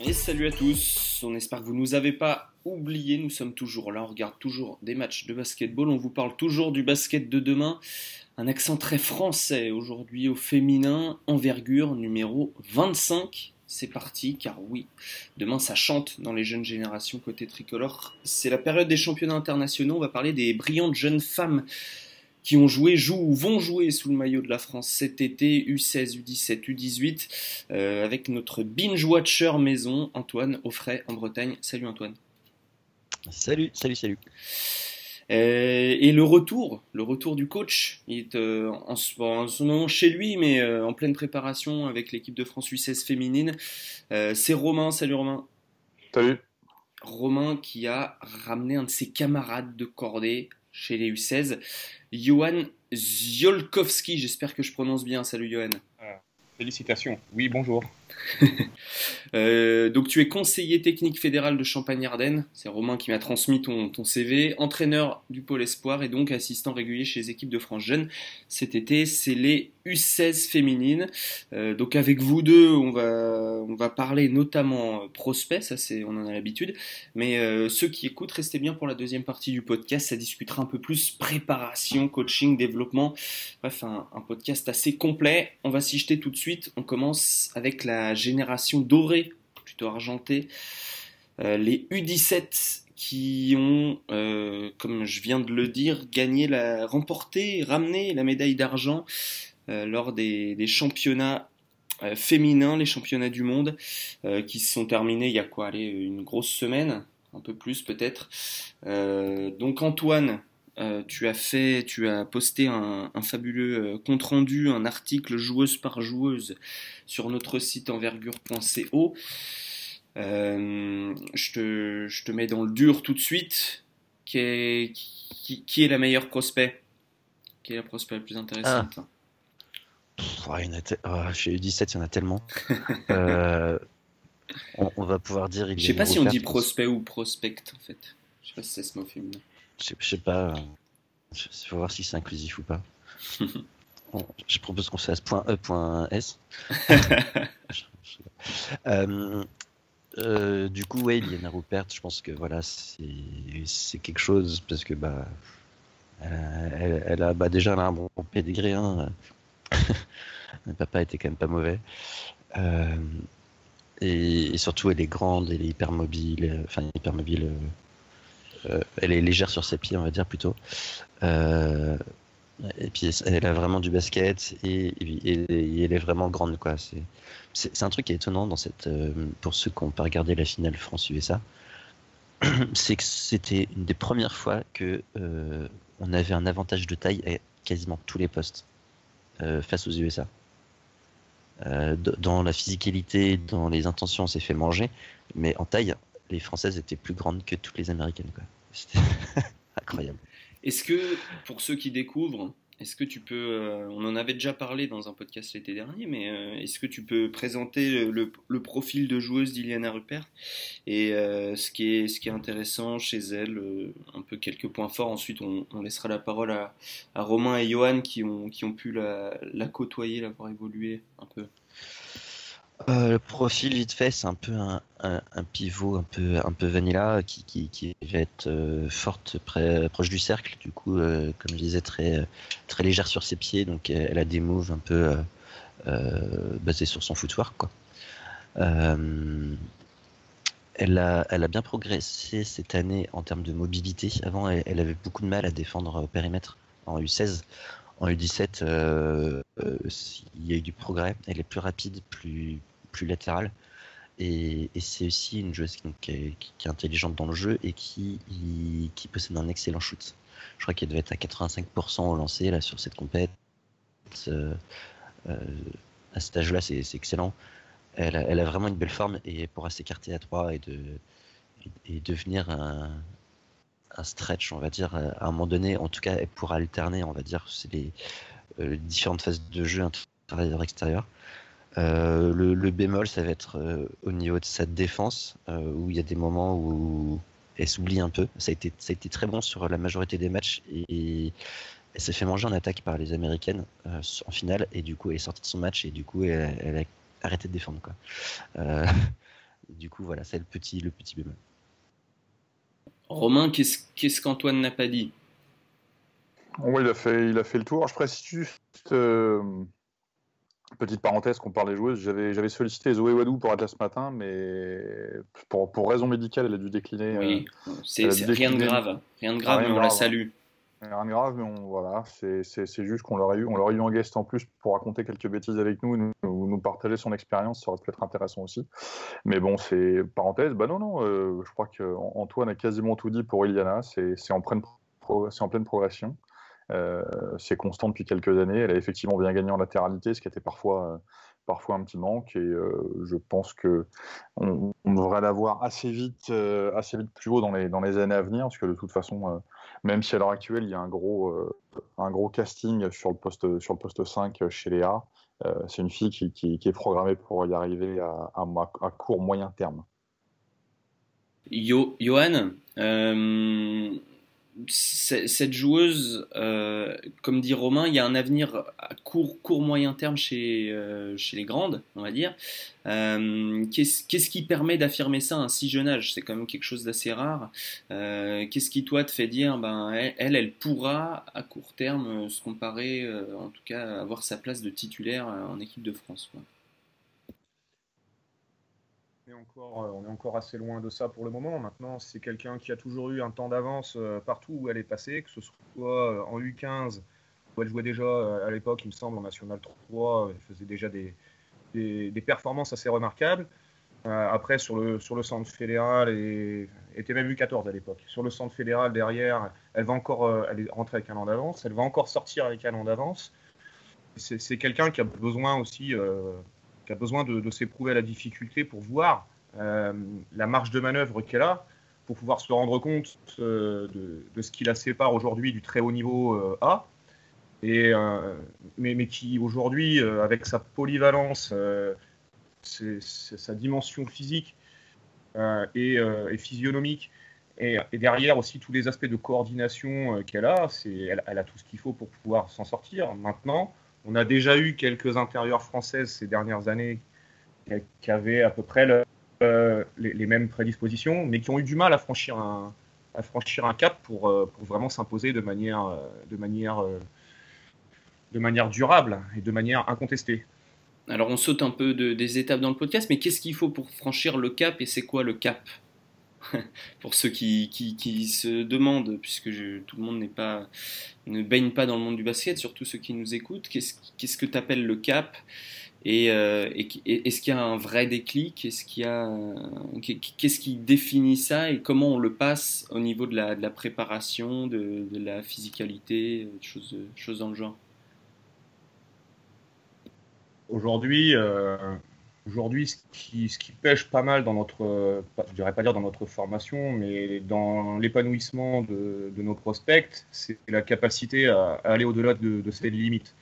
Et salut à tous, on espère que vous ne nous avez pas oubliés, nous sommes toujours là, on regarde toujours des matchs de basketball, on vous parle toujours du basket de demain, un accent très français aujourd'hui au féminin, envergure numéro 25. C'est parti, car oui, demain ça chante dans les jeunes générations côté tricolore. C'est la période des championnats internationaux, on va parler des brillantes jeunes femmes qui ont joué, jouent ou vont jouer sous le maillot de la France cet été, U16, U17, U18, avec notre binge-watcher maison, Antoine Offray en Bretagne. Salut Antoine. Salut, salut, salut. Euh, et le retour, le retour du coach, il est euh, en, ce moment chez lui, mais euh, en pleine préparation avec l'équipe de France U16 féminine. c'est Romain, salut Romain. Salut. Romain qui a ramené un de ses camarades de cordée chez les U16, Johan Ziolkowski, j'espère que je prononce bien. Salut Johan. félicitations. Oui, bonjour. Euh, donc tu es conseiller technique fédéral de Champagne-Ardenne, c'est Romain qui m'a transmis ton, CV, entraîneur du pôle espoir et donc assistant régulier chez les équipes de France Jeunes. Cet été, c'est les U16 féminines. Euh, donc avec vous deux, on va, on va parler notamment prospect, ça c'est, on en a l'habitude, mais euh, ceux qui écoutent, restez bien pour la deuxième partie du podcast, ça discutera un peu plus préparation, coaching, développement, bref, un podcast assez complet. On va s'y jeter tout de suite, on commence avec la génération dorée, plutôt argentée, euh, les U17 qui ont, euh, comme je viens de le dire, gagné la, remporté, ramené la médaille d'argent euh, lors des, championnats féminins, les championnats du monde, qui se sont terminés il y a quoi, allez, une grosse semaine, un peu plus peut-être. donc Antoine, tu as fait, tu as posté un, un fabuleux compte rendu, un article joueuse par joueuse sur notre site envergure.co. Euh, je, te, je, te, mets dans le dur tout de suite. Qui est, qui, qui est la meilleure prospect? Qui est la prospect la plus intéressante? Ah. il y en a oh, Chez U17, il y en a tellement. euh, on, on, va pouvoir dire. Je sais pas si on dit prospect ou prospect en fait. Je sais pas si c'est ce mot féminin. Je sais, sais pas. Il faut voir si c'est inclusif ou pas. je propose qu'on fasse point E, point S. euh, euh, du coup, ouais, Liana Rupert, je pense que voilà, c'est quelque chose parce que bah, elle, elle a bah, déjà elle a un bon pédigré. Hein. papa était quand même pas mauvais. Euh, et, surtout, elle est grande, elle est hyper mobile. Enfin, hyper mobile. Euh, elle est légère sur ses pieds, on va dire plutôt. Euh, et puis elle a vraiment du basket et, elle est vraiment grande. C'est un truc qui est étonnant euh, pour ceux qui n'ont pas regardé la finale France USA, c'est que c'était une des premières fois que on avait un avantage de taille à quasiment tous les postes face aux USA. dans la physicalité, dans les intentions, on s'est fait manger, mais en taille, les Françaises étaient plus grandes que toutes les Américaines. C'était incroyable. Est-ce que, pour ceux qui découvrent, est-ce que tu peux, euh, on en avait déjà parlé dans un podcast l'été dernier, mais euh, est-ce que tu peux présenter le, profil de joueuse d'Iliana Rupert et euh, ce, qui est, ce qui est intéressant chez elle, un peu quelques points forts? Ensuite, on, laissera la parole à, Romain et Johan qui ont, qui ont pu la, la côtoyer, l'avoir évolué un peu. Euh, le profil vite fait, c'est un peu un, pivot un peu un peu vanilla qui, qui, qui va être euh, forte près, proche du cercle. Du coup, euh, comme je disais, très très légère sur ses pieds, donc elle a des moves un peu basés sur son footwork. Quoi. elle a elle a bien progressé cette année en termes de mobilité. Avant, elle, avait beaucoup de mal à défendre au périmètre en U16. En U17, euh, euh, il y a eu du progrès. Elle est plus rapide, plus, plus latérale. Et, c'est aussi une joueuse qui, est, intelligente dans le jeu et qui, possède un excellent shoot. Je crois qu'elle devait être à 85% au lancer là, sur cette compète. Euh, à cet âge-là, c'est excellent. Elle a, vraiment une belle forme et pourra s'écarter à 3 et, de, et devenir un, stretch, on va dire, euh, à un moment donné. En tout cas, elle pourra alterner, on va dire, c'est les, euh, différentes phases de jeu intérieur-extérieur. Euh, le, bémol, ça va être au niveau de sa défense, où il y a des moments où elle s'oublie un peu. Ça a, été, ça a été très bon sur la majorité des matchs et, elle s'est fait manger en attaque par les Américaines en finale et du coup elle est sortie de son match et du coup elle, a arrêté de défendre. Quoi. du coup, voilà, c'est le petit, le petit bémol. Romain, qu'est-ce qu'Antoine n'a pas dit? Oui, il a, fait, il a fait le tour. Je précise juste, euh, petite parenthèse qu'on parle des joueuses, j'avais sollicité Zoé Wadou pour être là ce matin, mais pour, pour raison médicale, elle a dû décliner. Oui, euh, c'est rien de grave, rien de grave, mais on la salue. Rien de grave, mais on, voilà, c'est juste qu'on l'aurait eu, on l'aurait eu en guest en plus pour raconter quelques bêtises avec nous, nous, nous partager son expérience, ça aurait pu être intéressant aussi. Mais bon, c'est parenthèse, bah non, non, euh, je crois qu'Antoine a quasiment tout dit pour Iliana, c'est en, en pleine progression. Euh, c'est constant depuis quelques années. Elle a effectivement bien gagné en latéralité, ce qui était parfois, euh, parfois un petit manque. Et je pense que on, devrait l'avoir assez vite, assez vite plus haut dans les, dans les années à venir, parce que de toute façon, même si à l'heure actuelle, il y a un gros, euh, un gros casting sur le, poste, sur le poste 5 chez Léa, euh, c'est une fille qui, est programmée pour y arriver à, court moyen terme. Yo, Johan, euh, cette joueuse, euh, comme dit Romain, il y a un avenir à court, court moyen terme chez, euh, les grandes, on va dire. Euh, qu'est-ce qui permet d'affirmer ça à un si jeune âge? C'est quand même quelque chose d'assez rare. Qu'est-ce qui, toi, te fait dire, ben, elle, elle pourra, à court terme, se comparer, en tout cas, avoir sa place de titulaire en équipe de France euh, on est encore assez loin de ça pour le moment. Maintenant, c'est quelqu'un qui a toujours eu un temps d'avance euh, partout où elle est passée, que ce soit euh, en U15, où elle jouait déjà à l'époque, il me semble, en National 3, elle faisait déjà des, performances assez remarquables. après, sur le, centre fédéral, et était même U14 à l'époque. Sur le centre fédéral, derrière, elle va encore, elle est rentrée avec un an d'avance, elle va encore sortir avec un an d'avance. C'est quelqu'un qui a besoin aussi qui a besoin de, s'éprouver à la difficulté pour voir euh, la marge de manœuvre qu'elle a, pour pouvoir se rendre compte euh, de, ce qui la sépare aujourd'hui du très haut niveau euh, A. Et, mais, qui aujourd'hui, avec sa polyvalence, sa dimension physique et, physionomique, et, derrière aussi tous les aspects de coordination qu'elle a, elle, a tout ce qu'il faut pour pouvoir s'en sortir. Maintenant, on a déjà eu quelques intérieurs françaises ces dernières années qui avaient à peu près euh, les, mêmes prédispositions, mais qui ont eu du mal à franchir un, cap pour, euh, pour vraiment s'imposer euh, de manière durable et de manière incontestée. Alors on saute un peu des étapes dans le podcast, mais qu'est-ce qu'il faut pour franchir le cap et c'est quoi le cap? pour ceux qui, se demandent, puisque tout le monde n'est pas, ne baigne pas dans le monde du basket, surtout ceux qui nous écoutent, qu'est-ce que tu appelles le cap? Et, euh, est-ce qu'il y a un vrai déclic? Est-ce qu'il qu'est-ce qui définit ça? Et comment on le passe au niveau de la, préparation, de, la physicalité, choses, choses dans le genre? Aujourd'hui, euh, Aujourd'hui, ce qui, ce pêche pas mal dans notre, je dirais pas dire dans notre formation, mais dans l'épanouissement de, nos prospects, c'est la capacité à, aller au-delà de, ces limites.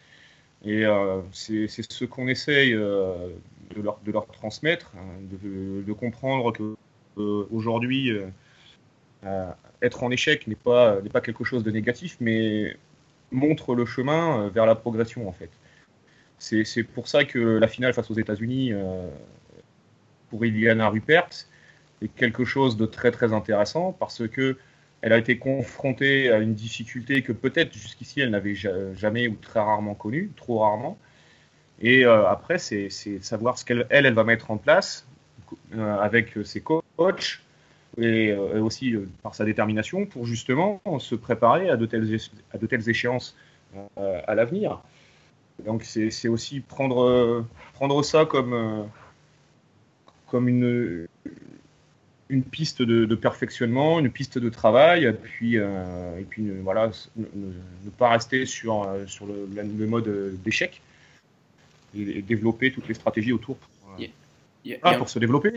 Et euh, c'est ce qu'on essaye euh, de, leur, transmettre, hein, de, comprendre que euh, aujourd'hui, être en échec n'est pas, pas quelque chose de négatif, mais montre le chemin vers la progression en fait. C'est pour ça que la finale face aux États-Unis euh, pour Iliana Rupert est quelque chose de très très intéressant parce que elle a été confrontée à une difficulté que peut-être jusqu'ici elle n'avait jamais ou très rarement connue, trop rarement. Et euh, après, c'est savoir ce qu'elle elle, va mettre en place euh, avec ses coachs et, aussi par sa détermination pour justement se préparer à de telles, à de telles échéances à l'avenir. Donc c'est aussi prendre, prendre ça comme, euh, comme une, une piste de, perfectionnement, une piste de travail, et puis, euh, et puis voilà, ne, pas rester sur, sur le, le mode d'échec et, développer toutes les stratégies autour pour, ah, pour se développer.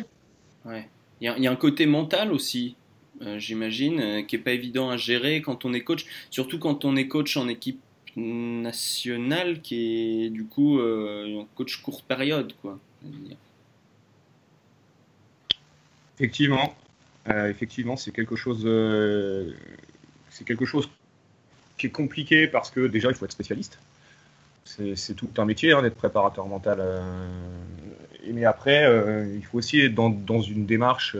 Ouais. Il, y a, il y, a un côté mental aussi, euh, j'imagine, qui n'est pas évident à gérer quand on est coach, surtout quand on est coach en équipe national qui est du coup euh, un coach courte période, quoi. Effectivement, euh, effectivement, c'est quelque chose, euh, c'est quelque chose qui est compliqué parce que déjà il faut être spécialiste. C'est tout un métier hein, d'être préparateur mental. mais après, il faut aussi être dans une démarche,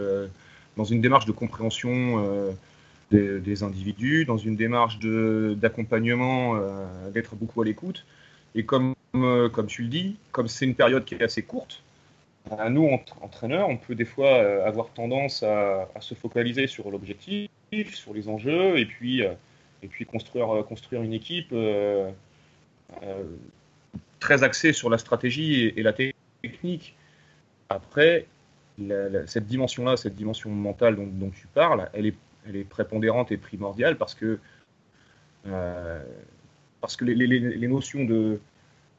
dans une démarche de compréhension des, individus, dans une démarche d'accompagnement, d'être beaucoup à l'écoute. Et comme, comme tu le dis, comme c'est une période qui est assez courte, nous, entraîneurs, on peut des fois avoir tendance à, se focaliser sur l'objectif, sur les enjeux, et puis, et puis construire, construire une équipe très axé sur la stratégie et, la technique. Après, cette dimension-là, cette dimension mentale dont, tu parles, elle est, elle est, prépondérante et primordiale parce que, euh, parce que les, notions de.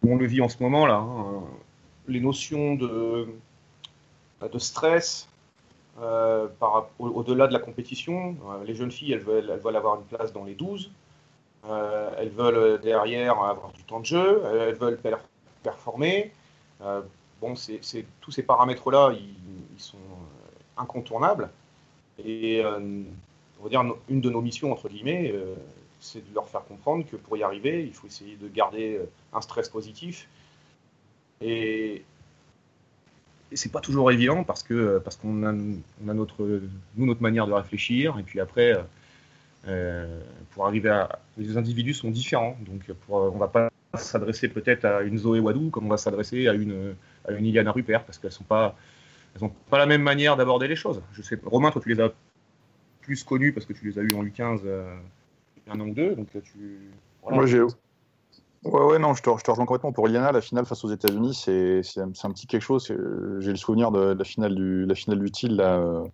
On le vit en ce moment là, hein, les notions de, de stress, euh, au-delà de la compétition, euh, les jeunes filles, elles veulent, avoir une place dans les 12. Euh, elles veulent derrière avoir du temps de jeu, elles veulent performer. Bon, tous ces paramètres-là, ils, sont incontournables. Et on va dire une de nos missions entre guillemets, c'est de leur faire comprendre que pour y arriver, il faut essayer de garder un stress positif. Et, et c'est pas toujours évident parce que parce qu'on a, on a notre nous notre manière de réfléchir et puis après euh, pour arriver à. Les individus sont différents, donc pour, on va pas s'adresser peut-être à une Zoé Wadou comme on va s'adresser à une, à une Iliana Rupert, parce qu'elles sont pas, elles ont pas la même manière d'aborder les choses. Je sais, Romain, toi, tu les as plus connus parce que tu les as eu en U15 euh, un an ou deux, donc tu. Moi, j'ai. Ouais, ouais, non, je te, rejoins complètement. Pour Iliana, la finale face aux États-Unis, c'est un, petit quelque chose. J'ai le souvenir de, la finale du, la finale du TIL, là, euh,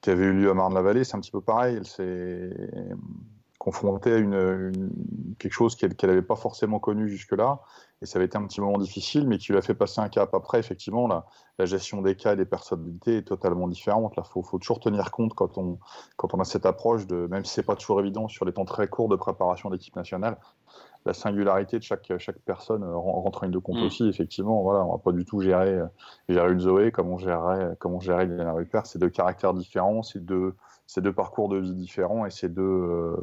qui avait eu lieu à Marne-la-Vallée, c'est un petit peu pareil. Elle confrontée à une, quelque chose qu'elle n'avait pas forcément connu jusque-là. Et ça avait été un petit moment difficile, mais qui lui a fait passer un cap. Après, effectivement, la, la gestion des cas et des personnalités est totalement différente. Il faut, faut, toujours tenir compte quand on, quand on a cette approche, de, même si ce n'est pas toujours évident sur les temps très courts de préparation d'équipe nationale, la singularité de chaque, chaque personne rentre en ligne de compte mm. aussi. Effectivement, voilà, on va pas du tout gérer, gérer une Zoé comme on gérerait, comme on Liliana Rupert. C'est deux caractères différents, c'est deux, deux parcours de vie différents et c'est deux, euh,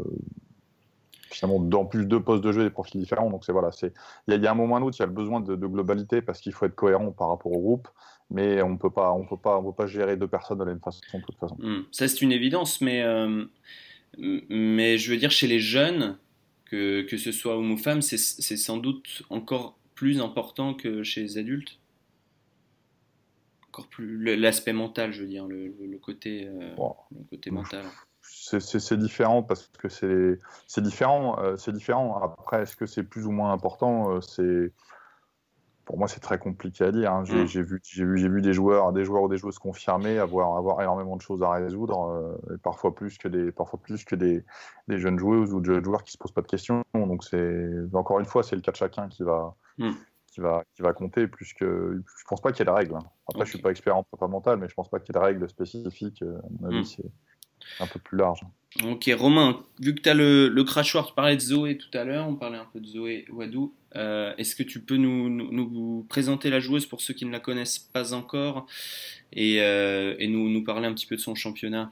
finalement, dans plus deux postes de jeu des profils différents. Donc c'est voilà, c'est il y, a un moment ou un autre, il y a le besoin de, globalité parce qu'il faut être cohérent par rapport au groupe. Mais on peut pas, on peut pas, on peut pas gérer deux personnes de la même façon de toute façon. Mm. Ça c'est une évidence, mais euh, mais je veux dire chez les jeunes, que, que ce soit homme ou femme, c'est sans doute encore plus important que chez les adultes. Encore plus l'aspect mental, je veux dire, le, le côté, euh, le côté mental. C'est différent parce que c'est différent, euh, c'est différent. Après, est-ce que c'est plus ou moins important euh, C'est pour moi, c'est très compliqué à dire. Hein. Mm. J'ai vu, des joueurs, des joueurs ou des joueuses confirmés avoir, avoir énormément de choses à résoudre, euh, et parfois plus que des, parfois plus que des, des, jeunes joueuses ou des joueurs qui se posent pas de questions. Donc c'est encore une fois, c'est le cas de chacun qui va, mm. qui va, qui va compter. Plus que, je pense pas qu'il y ait de règles. Hein. Après, je suis pas expert en prépa mental, mais je pense pas qu'il y ait de règles spécifiques. Euh, à mon avis, mm. c'est un peu plus large. Ok, Romain, vu que tu as le, le crachoir, tu parlais de Zoé tout à l'heure, on parlait un peu de Zoé Wadou. Euh, est-ce que tu peux nous, nous, présenter la joueuse pour ceux qui ne la connaissent pas encore et, euh, et nous, nous, parler un petit peu de son championnat?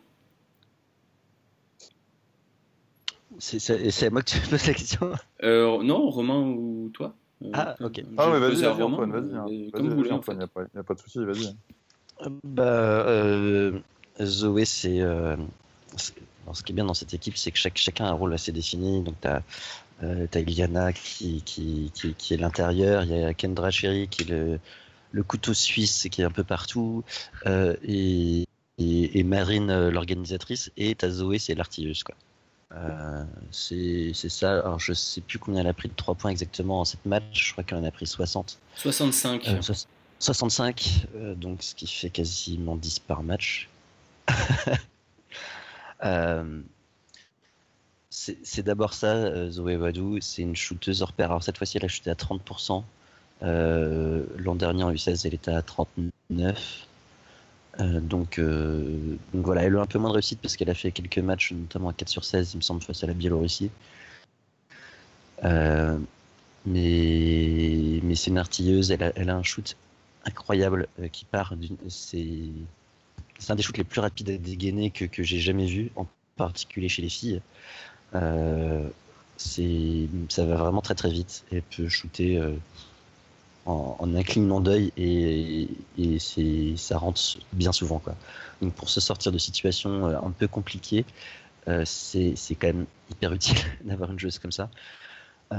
C'est à moi que tu poses la question euh, Non, Romain ou toi? Ah, ok. Ah, mais vas-y, vas-y, Antoine, vas-y. Hein. Comme vous voulez, il n'y a, pas de souci, vas-y. Bah, Zoé, c'est. Ce qui est bien dans cette équipe, c'est que chaque, chacun a un rôle assez défini. Donc, tu as euh, t'as Iliana qui, qui, qui, est l'intérieur, il y a Kendra Cherry qui est le, le, couteau suisse qui est un peu partout, euh, et, et, Marine euh, l'organisatrice, et t'as Zoé c'est l'artilleuse. Euh, c'est, ça. Alors, je sais plus combien elle a pris de 3 points exactement en cette match. Je crois qu'elle en a pris 60. 65. 65, donc ce qui fait quasiment 10 par match. euh, c'est d'abord ça, euh, Zoé Wadou. C'est une shooteuse hors pair. Alors cette fois-ci, elle a shooté à 30%. Euh, l'an dernier en U16, elle était à 39. Euh, donc, donc, voilà, elle a un peu moins de réussite parce qu'elle a fait quelques matchs, notamment à 4 sur 16, il me semble, face à la Biélorussie. mais c'est une artilleuse, elle a, elle a, un shoot incroyable qui part C'est un des shoots les plus rapides à dégainer que, j'ai jamais vu, en particulier chez les filles. Euh, c'est, ça va vraiment très très vite et peut shooter. Euh, en, un clignement d'œil et, c'est, ça rentre bien souvent. Quoi. Donc pour se sortir de situations un peu compliquées, c'est, quand même hyper utile d'avoir une joueuse comme ça.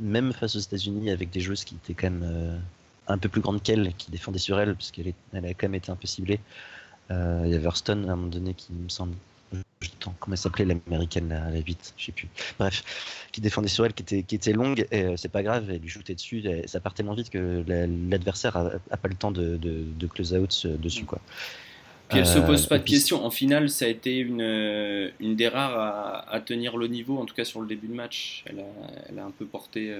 même face aux États-Unis, avec des joueuses qui étaient quand même un peu plus grandes qu'elle, qui défendaient sur elle, parce qu'elle elle a quand même été un peu ciblée. Euh, il y avait Hurston à un moment donné qui me semble. comment elle s'appelait l'américaine, la, la 8, je sais plus. Bref, qui défendait sur elle, qui était, qui était longue, et euh, c'est pas grave, elle lui shootait dessus, ça part tellement vite que l'adversaire a, pas le temps de, de, close out euh, dessus. Quoi. Puis elle se pose pas de questions. En finale, ça a été une, une des rares à, à, tenir le niveau, en tout cas sur le début de match. Elle a, elle a un peu porté.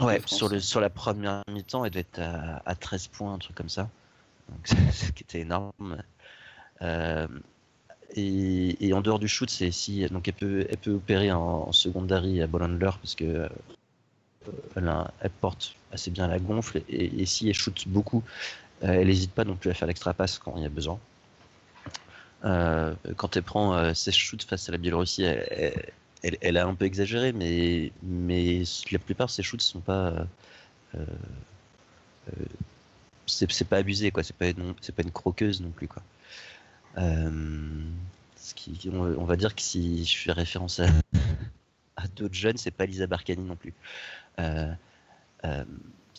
Ouais, sur, le, sur la première mi-temps, elle devait être à, à 13 points, un truc comme ça ce qui était énorme. Euh, et, en dehors du shoot, c'est si donc elle peut, elle peut opérer en, secondary à ball parce que euh, elle, porte assez bien la gonfle et, si elle shoot beaucoup, euh, elle n'hésite pas non plus à faire l'extra passe quand il y a besoin. quand elle prend ses shoots face à la Biélorussie, elle, elle, a un peu exagéré, mais, mais la plupart de ses shoots sont pas c'est pas abusé quoi. C'est pas c'est pas une croqueuse non plus quoi. Euh, ce qui on, va dire que si je fais référence à, d'autres jeunes c'est pas Lisa Barcani non plus. Euh, euh,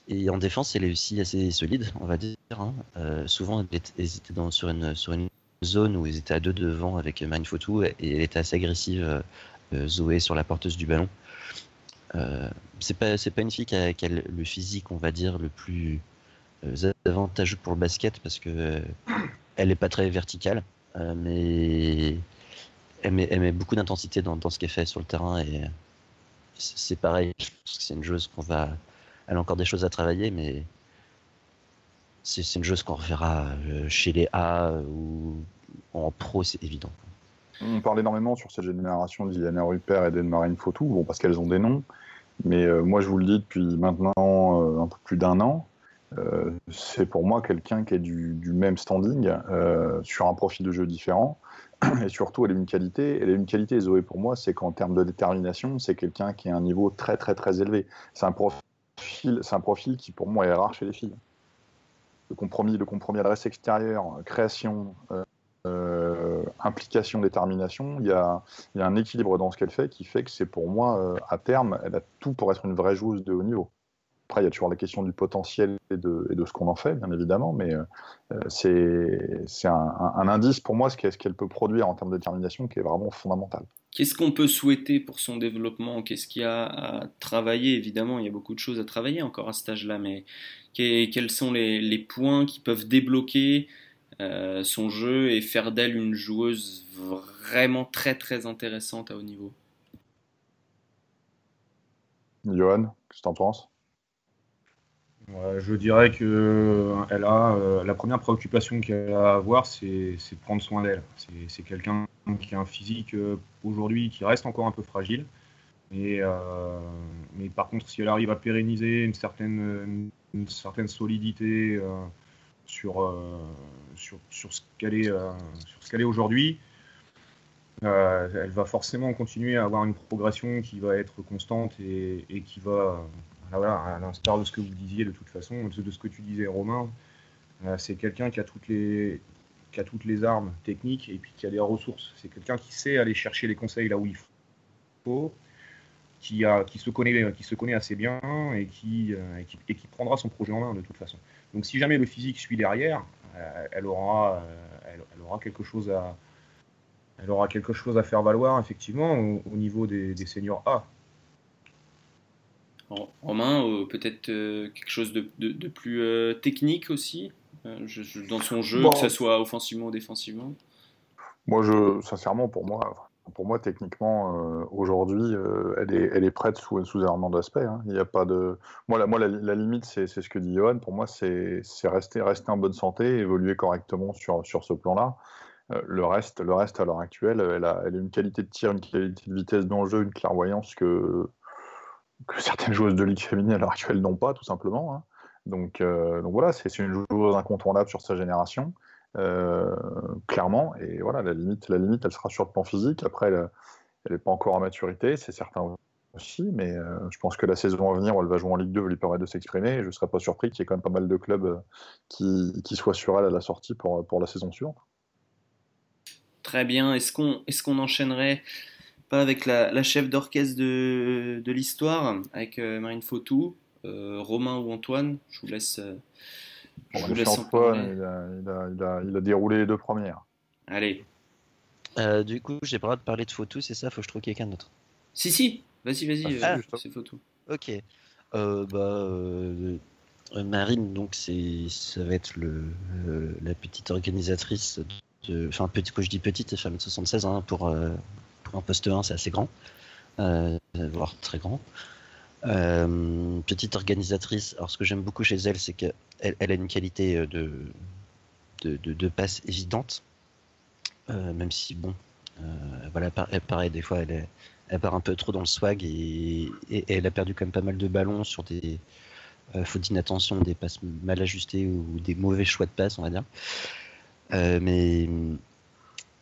et en défense elle est aussi assez solide on va dire hein. souvent elle était dans, sur une sur une zone où ils étaient à deux devant avec Marine Fotou et elle était assez agressive Zoé sur la porteuse du ballon c'est pas c'est pas une fille qui a, le physique on va dire le plus euh, avantageux pour le basket parce que euh, elle est pas très verticale, euh, mais elle met, beaucoup d'intensité dans, ce qu'elle fait sur le terrain et c'est pareil. C'est une joueuse qu'on va, elle a encore des choses à travailler, mais c'est une joueuse qu'on reverra chez les A ou en pro, c'est évident. On parle énormément sur cette génération d'Iliana Rupert et d'Anne-Marine Fautou, bon, parce qu'elles ont des noms. Mais moi, je vous le dis depuis maintenant un peu plus d'un an, euh, c'est pour moi quelqu'un qui est du, même standing, euh, sur un profil de jeu différent. Et surtout, elle a une qualité. Elle a une qualité, Zoé, pour moi, c'est qu'en termes de détermination, c'est quelqu'un qui a un niveau très, très, très élevé. C'est un profil, c'est un profil qui, pour moi, est rare chez les filles. Le compromis, le compromis adresse extérieure, création, euh, implication, détermination, il y, a, un équilibre dans ce qu'elle fait qui fait que c'est pour moi, à terme, elle a tout pour être une vraie joueuse de haut niveau. Après, il y a toujours la question du potentiel et de, ce qu'on en fait, bien évidemment, mais euh, c'est un, indice pour moi, ce qu'elle peut produire en termes de détermination, qui est vraiment fondamental. Qu'est-ce qu'on peut souhaiter pour son développement? Qu'est-ce qu'il y a à travailler? Évidemment, il y a beaucoup de choses à travailler encore à cet âge-là, mais quels sont les, points qui peuvent débloquer euh, son jeu et faire d'elle une joueuse vraiment très très intéressante à haut niveau Johan, qu'est-ce que tu en penses je dirais que euh, elle a euh, la première préoccupation qu'elle a à avoir, c'est de prendre soin d'elle. C'est quelqu'un qui a un physique euh, aujourd'hui qui reste encore un peu fragile. mais par contre, si elle arrive à pérenniser une certaine, une certaine solidité sur, sur, sur, ce qu'elle est, aujourd'hui, elle va forcément continuer à avoir une progression qui va être constante et, qui va à l'instar de ce que vous disiez de toute façon, de ce que tu disais Romain, euh, c'est quelqu'un qui a toutes les armes techniques et puis qui a des ressources. C'est quelqu'un qui sait aller chercher les conseils là où il faut, qui, se, connaît, assez bien euh, et qui, prendra son projet en main de toute façon. Donc si jamais le physique suit derrière, euh, elle, aura, elle, aura quelque chose à, elle aura quelque chose à faire valoir effectivement au, niveau des, des seniors A. En, main, euh, peut-être euh, quelque chose de, plus euh, technique aussi dans son jeu, que ce soit offensivement ou défensivement? Moi, je, sincèrement, pour moi, pour moi, techniquement, aujourd'hui, elle, est, elle est prête sous, sous un d'aspect. Hein. Il n'y a pas de. Moi, la, moi, la, limite, c'est ce que dit Johan. Pour moi, c'est rester, rester en bonne santé, évoluer correctement sur, sur ce plan-là. le reste, le reste à l'heure actuelle, elle a, elle a une qualité de tir, une qualité de vitesse dans le jeu, une clairvoyance que que certaines joueuses de ligue féminine à l'heure actuelle n'ont pas, tout simplement. Hein. Donc, euh, donc, voilà, c'est une joueuse incontournable sur sa génération, euh, clairement. Et voilà, la limite, la limite, elle sera sur le plan physique. Après, elle n'est pas encore à maturité, c'est certain aussi, mais je pense que la saison à venir, elle va jouer en Ligue 2, va lui permettre de s'exprimer. Je ne serais pas surpris qu'il y ait quand même pas mal de clubs qui, qui soient sur elle à la sortie pour, pour la saison suivante. Très bien. Est-ce qu'on est qu'on enchaînerait pas avec la, chef d'orchestre de, de l'histoire, avec Marine Fautou, Romain ou Antoine? Je vous laisse. Je vous laisse Antoine, il a, il, a, il, a, il a, déroulé les deux premières. Allez. du coup, j'ai pas le droit de parler de Fautou, c'est ça Faut que je trouve quelqu'un d'autre. Si, si, Vas-y, vas-y, ah, euh, c'est photo. Ok. Euh, bah, euh, Marine, donc c'est, ça va être le, la petite organisatrice de, enfin petit, quand je dis petite, c'est 76 hein, pour, pour un poste 1, c'est assez grand, voire très grand. Petite organisatrice. Alors ce que j'aime beaucoup chez elle, c'est qu'elle elle a une qualité de, de, passe évidente, même si bon, voilà, pareil, des fois elle est part un peu trop dans le swag et, elle a perdu quand même pas mal de ballons sur des euh, fautes d'inattention, des passes mal ajustées ou des mauvais choix de passes, on va dire. Euh, mais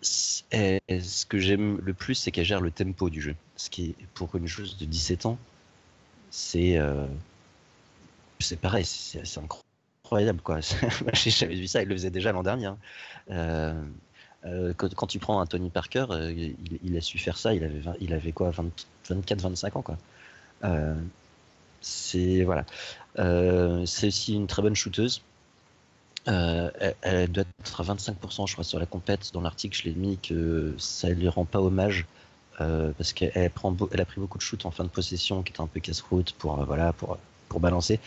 ce que j'aime le plus, c'est qu'elle gère le tempo du jeu. Ce qui est pour une joueuse de 17 ans, c'est euh, c'est pareil, c'est incroyable quoi. J'ai jamais vu ça, elle le faisait déjà l'an dernier. Hein. Euh, quand, tu prends un Tony Parker, euh, il, a su faire ça, il avait, il avait quoi, 24-25 ans quoi. Euh, c'est voilà. c'est aussi une très bonne shooteuse. Elle, doit être à 25% je crois sur la compète. Dans l'article je l'ai mis que ça lui rend pas hommage parce qu'elle prend, elle a pris beaucoup de shoots en fin de possession qui était un peu casse-route pour voilà pour pour balancer.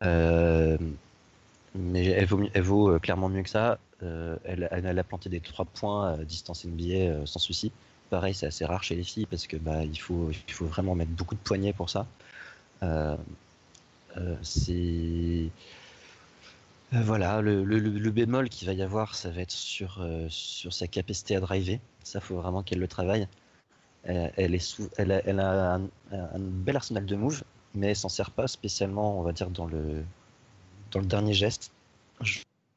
mais elle vaut, clairement mieux que ça. Euh, elle, a planté des 3 points à distance NBA euh, sans souci. Pareil, c'est assez rare chez les filles parce que bah, il, faut, il faut vraiment mettre beaucoup de poignets pour ça. Euh, c'est. Voilà, le, le, bémol qu'il va y avoir, ça va être sur, sur sa capacité à driver. Ça, faut vraiment qu'elle le travaille. Sous, elle, a, un, bel arsenal de moves, mais elle s'en sert pas spécialement, on va dire, dans le, dernier geste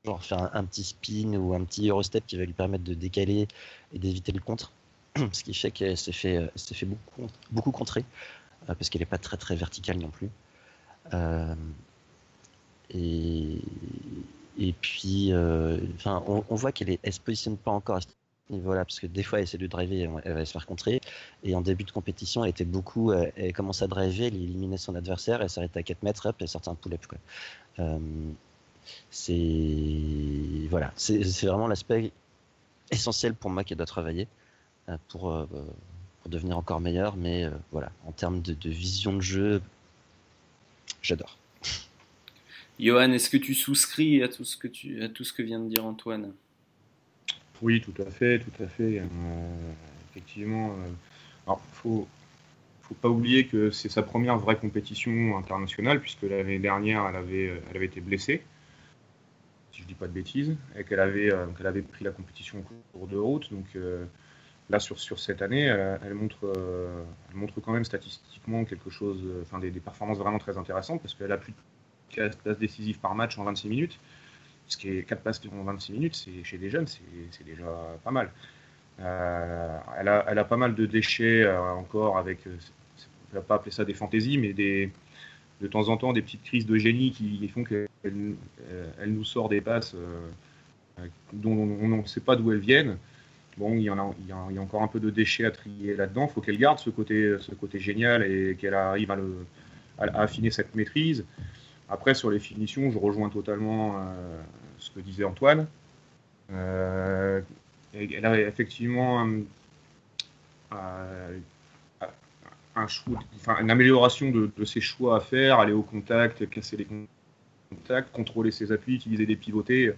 genre faire un, petit spin ou un petit Eurostep qui va lui permettre de décaler et d'éviter le contre. Ce qui fait qu'elle s'est fait, fait beaucoup, beaucoup contrer, euh, parce qu'elle n'est pas très très verticale non plus. Euh, et, puis, euh, enfin, on, voit qu'elle ne se positionne pas encore à parce que des fois elle essaie de driver, elle va se faire contrer. Et en début de compétition, elle était beaucoup, elle commence à driver, elle éliminait son adversaire, elle s'arrête à 4 mètres, hop, elle sortait un pull-up. C'est voilà, c'est vraiment l'aspect essentiel pour moi qui doit travailler euh, pour, euh, devenir encore meilleur. Mais euh, voilà, en termes de, vision de jeu, j'adore. Johan, est-ce que tu souscris à tout ce que tu à tout ce que vient de dire Antoine? Oui, tout à fait, tout à fait. effectivement, alors faut faut pas oublier que c'est sa première vraie compétition internationale puisque l'année dernière elle avait avait été blessée si je dis pas de bêtises, et qu'elle avait, euh, pris la compétition au cours de route. Donc euh, là, sur, cette année, elle, montre, euh, quand même statistiquement quelque chose, enfin des, performances vraiment très intéressantes, parce qu'elle a plus de 4 passes décisives par match en 26 minutes. Est 4 passes en 26 minutes, c'est, chez des jeunes, c'est, déjà pas mal. elle, a, elle, a, pas mal de déchets encore avec, on ne va pas appeler ça des fantaisies, mais de temps en temps des petites crises de génie qui font qu'elle elle nous sort des passes euh, dont on ne sait pas d'où elles viennent. Bon, il y, a, encore un peu de déchets à trier là-dedans. Il faut qu'elle garde ce côté, génial et qu'elle arrive à, affiner cette maîtrise. Après, sur les finitions, je rejoins totalement euh, ce que disait Antoine. Euh, elle a effectivement un enfin, une amélioration de, ses choix à faire, aller au contact, casser les contacts, contrôler ses appuis, utiliser des pivotés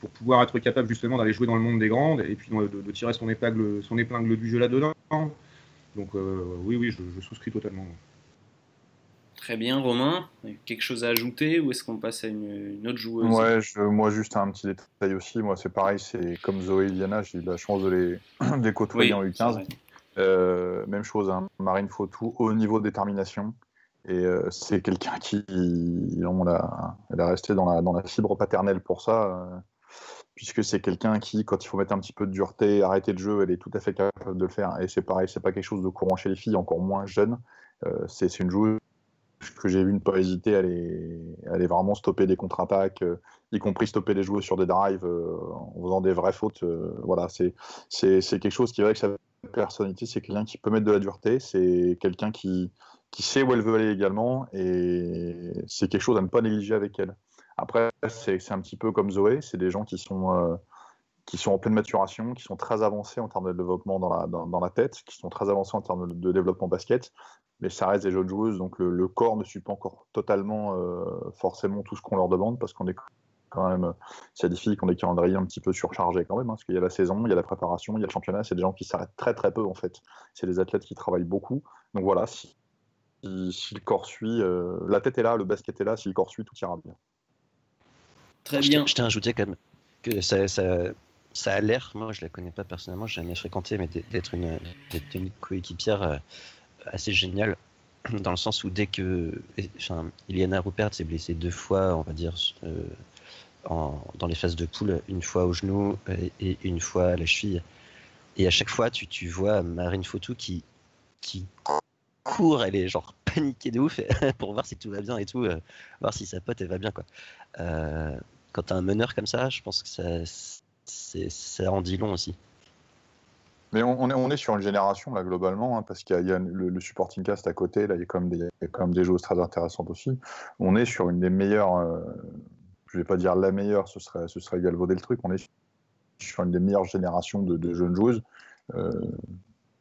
pour pouvoir être capable justement d'aller jouer dans le monde des grandes et puis de, tirer son épingle, du jeu là-dedans. Donc euh, oui, oui, je, souscris totalement. Très bien, Romain. Quelque chose à ajouter ou est-ce qu'on passe à une, autre joueuse? Ouais, moi juste un petit détail aussi. Moi, c'est pareil, c'est comme Zoé et Diana, j'ai eu la chance de les, de côtoyer en U15. Euh, même chose, hein, Marine Fautou, haut niveau de détermination. Et euh, c'est quelqu'un qui, on l'a, elle est restée dans la, dans la fibre paternelle pour ça. Euh, puisque c'est quelqu'un qui, quand il faut mettre un petit peu de dureté, arrêter le jeu, elle est tout à fait capable de le faire. Et c'est pareil, c'est pas quelque chose de courant chez les filles, encore moins jeunes. Euh, c'est une joueuse que j'ai vu ne pas hésiter à aller, vraiment stopper des contre-attaques, euh, y compris stopper les joueurs sur des drives euh, en faisant des vraies fautes. voilà, c'est quelque chose qui vrai que sa personnalité, c'est quelqu'un qui peut mettre de la dureté, c'est quelqu'un qui, qui sait où elle veut aller également, et c'est quelque chose à ne pas négliger avec elle. Après, c'est un petit peu comme Zoé, c'est des gens qui sont, euh, qui sont en pleine maturation, qui sont très avancés en termes de développement dans la, dans, la tête, qui sont très avancés en termes de, développement basket, mais ça reste des jeunes joueuses, donc le, corps ne suit pas encore totalement euh, forcément tout ce qu'on leur demande, parce qu'on est quand même, c'est des filles qui ont des calendriers un petit peu surchargés quand même, hein, parce qu'il y a la saison, il y a la préparation, il y a le championnat, c'est des gens qui s'arrêtent très très peu en fait. C'est des athlètes qui travaillent beaucoup. Donc voilà, si, si, le corps suit, euh, la tête est là, le basket est là, si le corps suit, tout ira bien. Très bien. Je t'ai ajouté quand même que ça, ça, ça a l'air, moi je la connais pas personnellement, j'ai jamais fréquenté, mais d'être une, une coéquipière euh, assez géniale, dans le sens où dès que. Enfin, Iliana Rupert s'est blessée deux fois, on va dire, euh, en, dans les phases de poule, une fois au genou et une fois à la cheville. Et à chaque fois, tu, tu vois Marine Fautou qui, qui court, elle est genre paniquée de ouf pour voir si tout va bien et tout, euh, voir si sa pote elle va bien quoi. Euh, quand t'as un meneur comme ça, je pense que ça, ça en dit long aussi. Mais on, est, sur une génération là globalement, hein, parce qu'il y a, le, supporting cast à côté, là il y a quand même des, choses très intéressantes aussi. On est sur une des meilleures, euh, je vais pas dire la meilleure, ce serait, ce serait galvauder le truc, on est sur une des meilleures générations de, jeunes joueuses. Euh,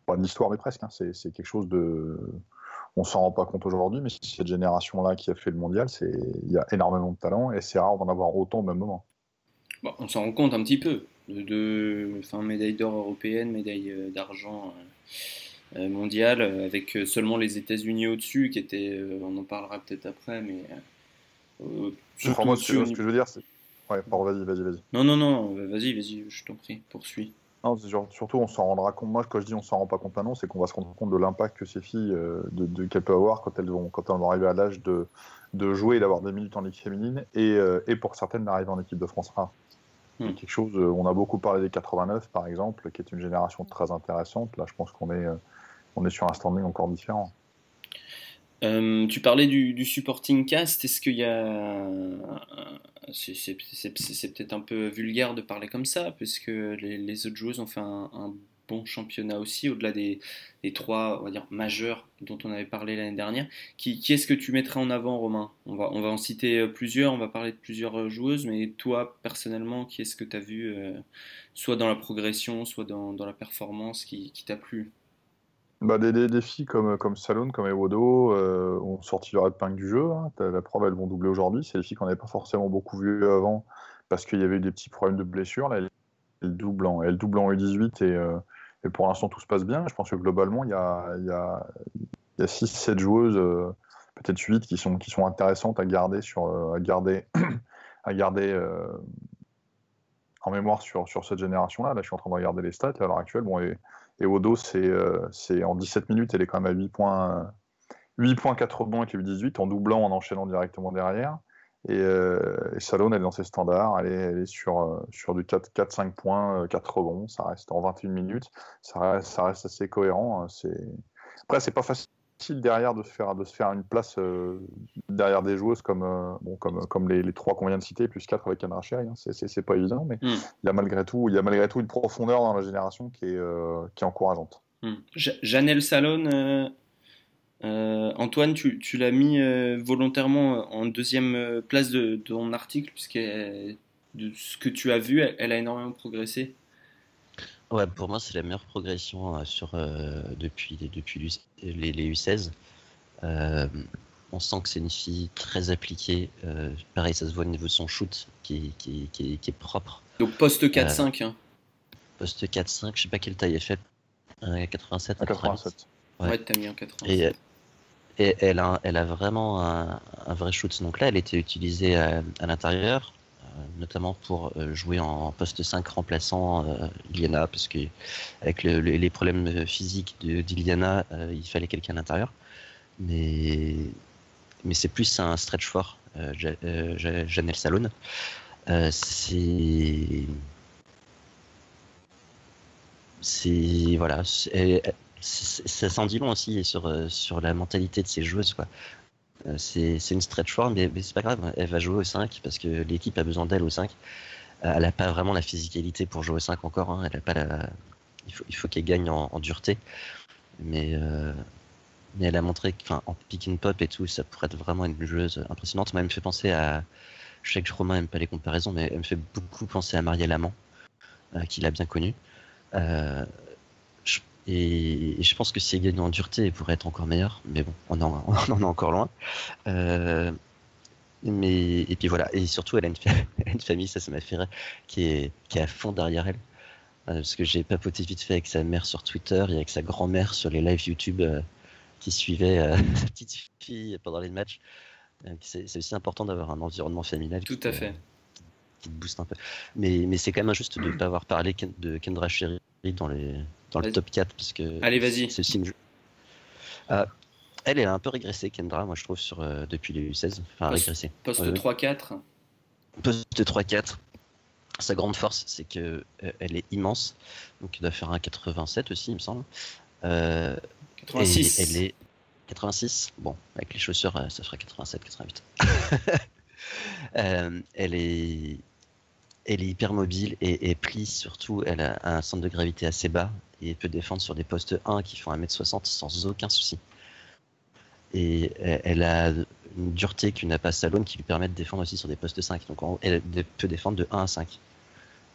pas de l'histoire, mais presque. Hein. c'est quelque chose de. On s'en rend pas compte aujourd'hui, mais cette génération-là qui a fait le mondial, il y a énormément de talent et c'est rare d'en avoir autant au même moment. Bon, on s'en rend compte un petit peu. De, de enfin, médaille d'or européenne, médaille euh, d'argent euh, euh, mondiale, avec seulement les États-Unis au-dessus, qui étaient. on en parlera peut-être après, mais. moi, ce, que, je veux dire, c'est. Ouais, vas-y, vas-y, vas-y. Non, non, non, vas-y, vas-y, je t'en prie, poursuis surtout, on s'en rendra compte. Moi, quand je dis on s'en rend pas compte maintenant, c'est qu'on va se rendre compte de l'impact que ces filles, euh, de, qu'elles peuvent avoir quand elles vont, quand elles vont arriver à l'âge de, de jouer, d'avoir des minutes en ligue féminine, et, euh, et pour certaines d'arriver en équipe de France rare. Hmm. Quelque chose. Euh, on a beaucoup parlé des 89, par exemple, qui est une génération très intéressante. Là, je pense qu'on est, on est sur un standing encore différent. Euh, tu parlais du, supporting cast. Est-ce qu'il y a. C'est peut-être un peu vulgaire de parler comme ça, puisque les, autres joueuses ont fait un, bon championnat aussi, au-delà des, trois, on va dire, majeurs dont on avait parlé l'année dernière. Qui, est-ce que tu mettrais en avant, Romain? On va, on va en citer plusieurs, on va parler de plusieurs joueuses, mais toi, personnellement, qui est-ce que tu as vu, euh, soit dans la progression, soit dans, la performance, qui t'a plu? Bah, des, des, défis comme, comme Salon, comme Ewodo euh, ont sorti leur épingle du jeu. Hein. La preuve, elles vont doubler aujourd'hui. C'est des filles qu'on n'avait pas forcément beaucoup vues avant parce qu'il y avait eu des petits problèmes de blessures. Là, elles, doublent en, elles doublent en U18 et, euh, pour l'instant, tout se passe bien. Je pense que globalement, il y a, il y a, il y a 6-7 joueuses, euh, peut-être 8, qui sont, qui sont intéressantes à garder, sur, à garder, à garder en mémoire sur, sur cette génération-là. Là, je suis en train de regarder les stats à l'heure actuelle. Bon, et, Odo, euh, c'est en 17 minutes, elle est quand même à 8 points, 8 points 4 rebonds avec les 18 en doublant, en enchaînant directement derrière. Et, euh, Salone, elle est dans ses standards, elle est, elle est sur, euh, sur du 4-5 points, 4 rebonds, ça reste en 21 minutes, ça reste, ça reste assez cohérent. Hein. Après, c'est pas facile derrière de se faire, de se faire une place euh, derrière des joueuses comme, euh, bon, comme, comme les, les trois qu'on vient de citer, plus quatre avec Anne Rachel. Hein. C'est pas évident, mais hmm. il, y a malgré tout, il y a malgré tout une profondeur dans la génération qui est, euh, qui est encourageante. Hmm. Janelle Salon, Antoine, tu, tu l'as mis volontairement en deuxième place de, de ton article, puisque de ce que tu as vu, elle a énormément progressé. Ouais, pour moi, c'est la meilleure progression euh, sur, euh, depuis, depuis les, les U16. Euh, on sent que c'est une fille très appliquée. pareil, ça se voit au niveau de son shoot qui, qui, qui, qui est propre. Donc poste 4-5. Hein. Poste 4-5, je sais pas quelle taille elle fait. 87 87. Ouais, t'as mis en 87. Et, elle, a, vraiment un, vrai shoot. Donc là, elle était utilisée à, à l'intérieur. Euh, notamment pour euh, jouer en poste 5 remplaçant euh, parce que avec les problèmes physiques d'Iliana, il fallait quelqu'un à l'intérieur. Mais, c'est plus un stretch fort, Janelle Salon. c'est c'est voilà, ça s'en dit long aussi sur sur la mentalité de ces joueuses quoi. C'est une stretch form, mais, mais c'est pas grave, elle va jouer au 5 parce que l'équipe a besoin d'elle au 5. Elle n'a pas vraiment la physicalité pour jouer au 5 encore, hein. elle a pas la... il faut, qu'elle gagne en, dureté. Mais, mais elle a montré qu'en pick and pop et tout, ça pourrait être vraiment une joueuse impressionnante. Moi, elle me fait penser à. Je sais que Romain n'aime pas les comparaisons, mais elle me fait beaucoup penser à Marielle Amand, euh, qu'il a bien connue. Euh, et, je pense que si elle gagne en dureté, elle pourrait être encore meilleure. Mais bon, on en, on en est encore loin. Euh, mais, et puis voilà. Et surtout, elle a une, famille, ça, ça m'a fait rire, qui est, qui est à fond derrière elle. parce que j'ai papoté vite fait avec sa mère sur Twitter et avec sa grand-mère sur les lives YouTube qui suivait euh, sa petite fille pendant les matchs. Euh, c'est aussi important d'avoir un environnement familial. Tout à fait. Qui, te booste un peu. Mais, mais c'est quand même injuste de ne pas avoir parlé de Kendra Sherry dans, les, dans le top 4. Parce que Allez, vas-y. Euh, elle, est a un peu régressé, Kendra, moi je trouve, sur, depuis les U16. Enfin, poste, régressé. Poste 3-4. Poste 3-4. Sa grande force, c'est que elle est immense. Donc, il doit faire un 87 aussi, il me semble. Euh, 86. elle est 86. Bon, avec les chaussures, euh, ça ferait 87, 88. euh, elle est elle est hyper mobile et, et plie surtout. Elle a un centre de gravité assez bas et peut défendre sur des postes 1 qui font 1m60 sans aucun souci. Et elle a une dureté qu'une n'a pas qui lui permet de défendre aussi sur des postes 5. Donc elle peut défendre de 1 à 5.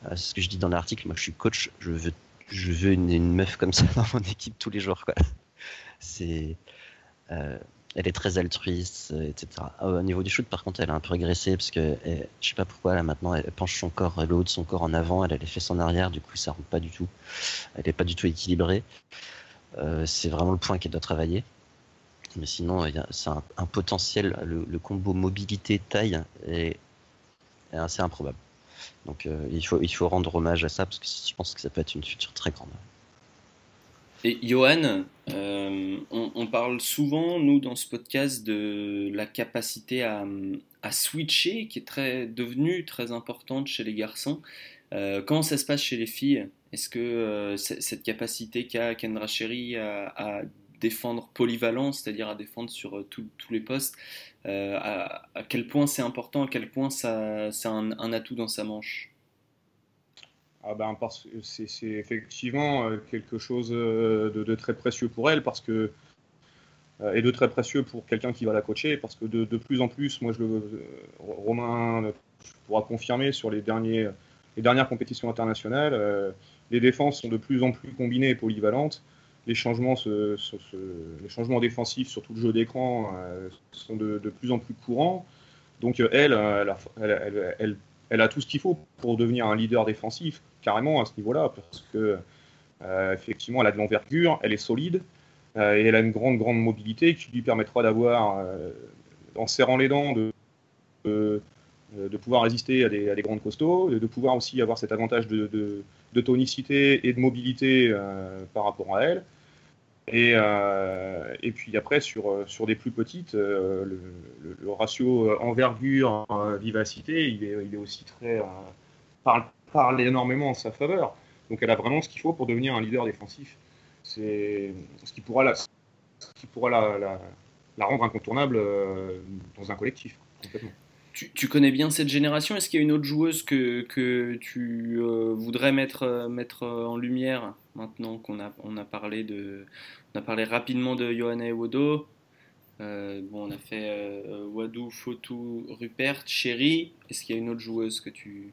Euh, c'est ce que je dis dans l'article. Moi je suis coach, je veux, une, meuf comme ça dans mon équipe tous les jours. C'est euh, elle est très altruiste, euh, etc. Ah, au niveau du shoot, par contre, elle a un peu régressé parce que je sais pas pourquoi là maintenant elle penche son corps, le haut de son corps en avant, elle a les fesses en arrière, du coup ça rentre pas du tout. Elle est pas du tout équilibrée. Euh, c'est vraiment le point qu'elle doit travailler. Mais sinon, c'est un, potentiel, le, combo mobilité-taille est, assez improbable. Donc il, faut, il faut rendre hommage à ça parce que je pense que ça peut être une future très grande. Et Johan, euh, on, parle souvent, nous, dans ce podcast, de la capacité à, switcher, qui est très, devenue très importante chez les garçons. Euh, comment ça se passe chez les filles? Est-ce que euh, cette capacité qu'a Kendra Sherry à, défendre polyvalent, c'est-à-dire à défendre sur tous les postes, à, quel point c'est important, à quel point ça, c'est un atout dans sa manche? Ah ben c'est, effectivement euh, quelque chose euh, de, très précieux pour elle parce que euh, et de très précieux pour quelqu'un qui va la coacher parce que de, plus en plus, moi je le Romain pourra confirmer sur les derniers les dernières compétitions internationales, les défenses sont de plus en plus combinées et polyvalentes. Les changements, les changements défensifs, surtout le jeu d'écran, sont de, plus en plus courants. Donc elle, elle, elle, elle a tout ce qu'il faut pour devenir un leader défensif, carrément à ce niveau-là, parce que euh, effectivement, elle a de l'envergure, elle est solide, euh, et elle a une grande, grande mobilité qui lui permettra d'avoir, euh, en serrant les dents, de, de, pouvoir résister à des, à des, grandes costauds, de pouvoir aussi avoir cet avantage de, de tonicité et de mobilité par rapport à elle. Et, et, puis après, sur, sur des plus petites, le, ratio envergure-vivacité, il est, il est, aussi très. parle, parle énormément en sa faveur. Donc elle a vraiment ce qu'il faut pour devenir un leader défensif. C'est ce qui pourra la, rendre incontournable dans un collectif. Tu, connais bien cette génération. Est-ce qu'il y a une autre joueuse que, tu voudrais mettre, mettre en lumière maintenant qu'on a, on a parlé de, on a parlé rapidement de Johanna Ewodo. Euh, bon, on a fait euh, Wadou, Fotou, Rupert, Chéri. Est-ce qu'il y a une autre joueuse que tu.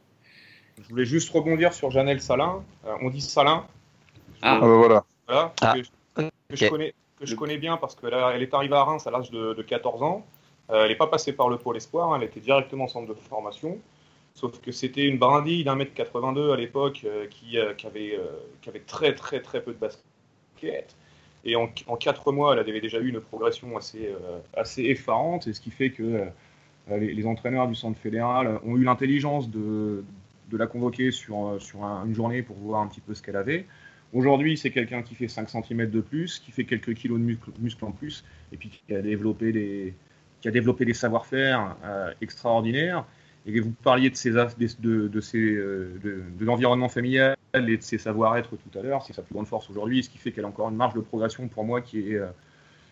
Je voulais juste rebondir sur Janelle Salin. Euh, on dit Salin. Ah, ah bah voilà. voilà ah, que, je connais, que je connais bien parce qu'elle elle est arrivée à Reims à l'âge de, de, 14 ans. elle n'est pas passée par le pôle espoir, hein, elle était directement en centre de formation. Sauf que c'était une brindille d'un mètre 82 à l'époque euh, qui, euh, qui, avait, euh, qui avait très très très peu de basket. Et en, en quatre mois, elle avait déjà eu une progression assez, assez effarante. Et ce qui fait que les, entraîneurs du centre fédéral ont eu l'intelligence de, de, la convoquer sur, sur une journée pour voir un petit peu ce qu'elle avait. Aujourd'hui, c'est quelqu'un qui fait 5 cm de plus, qui fait quelques kilos de muscles muscle en plus, et puis qui a développé des, qui a développé des savoir-faire extraordinaires Et vous parliez de, ces, de, de, de, de l'environnement familial et de ses savoir-être tout à l'heure, c'est sa plus grande force aujourd'hui, ce qui fait qu'elle a encore une marge de progression pour moi qui est,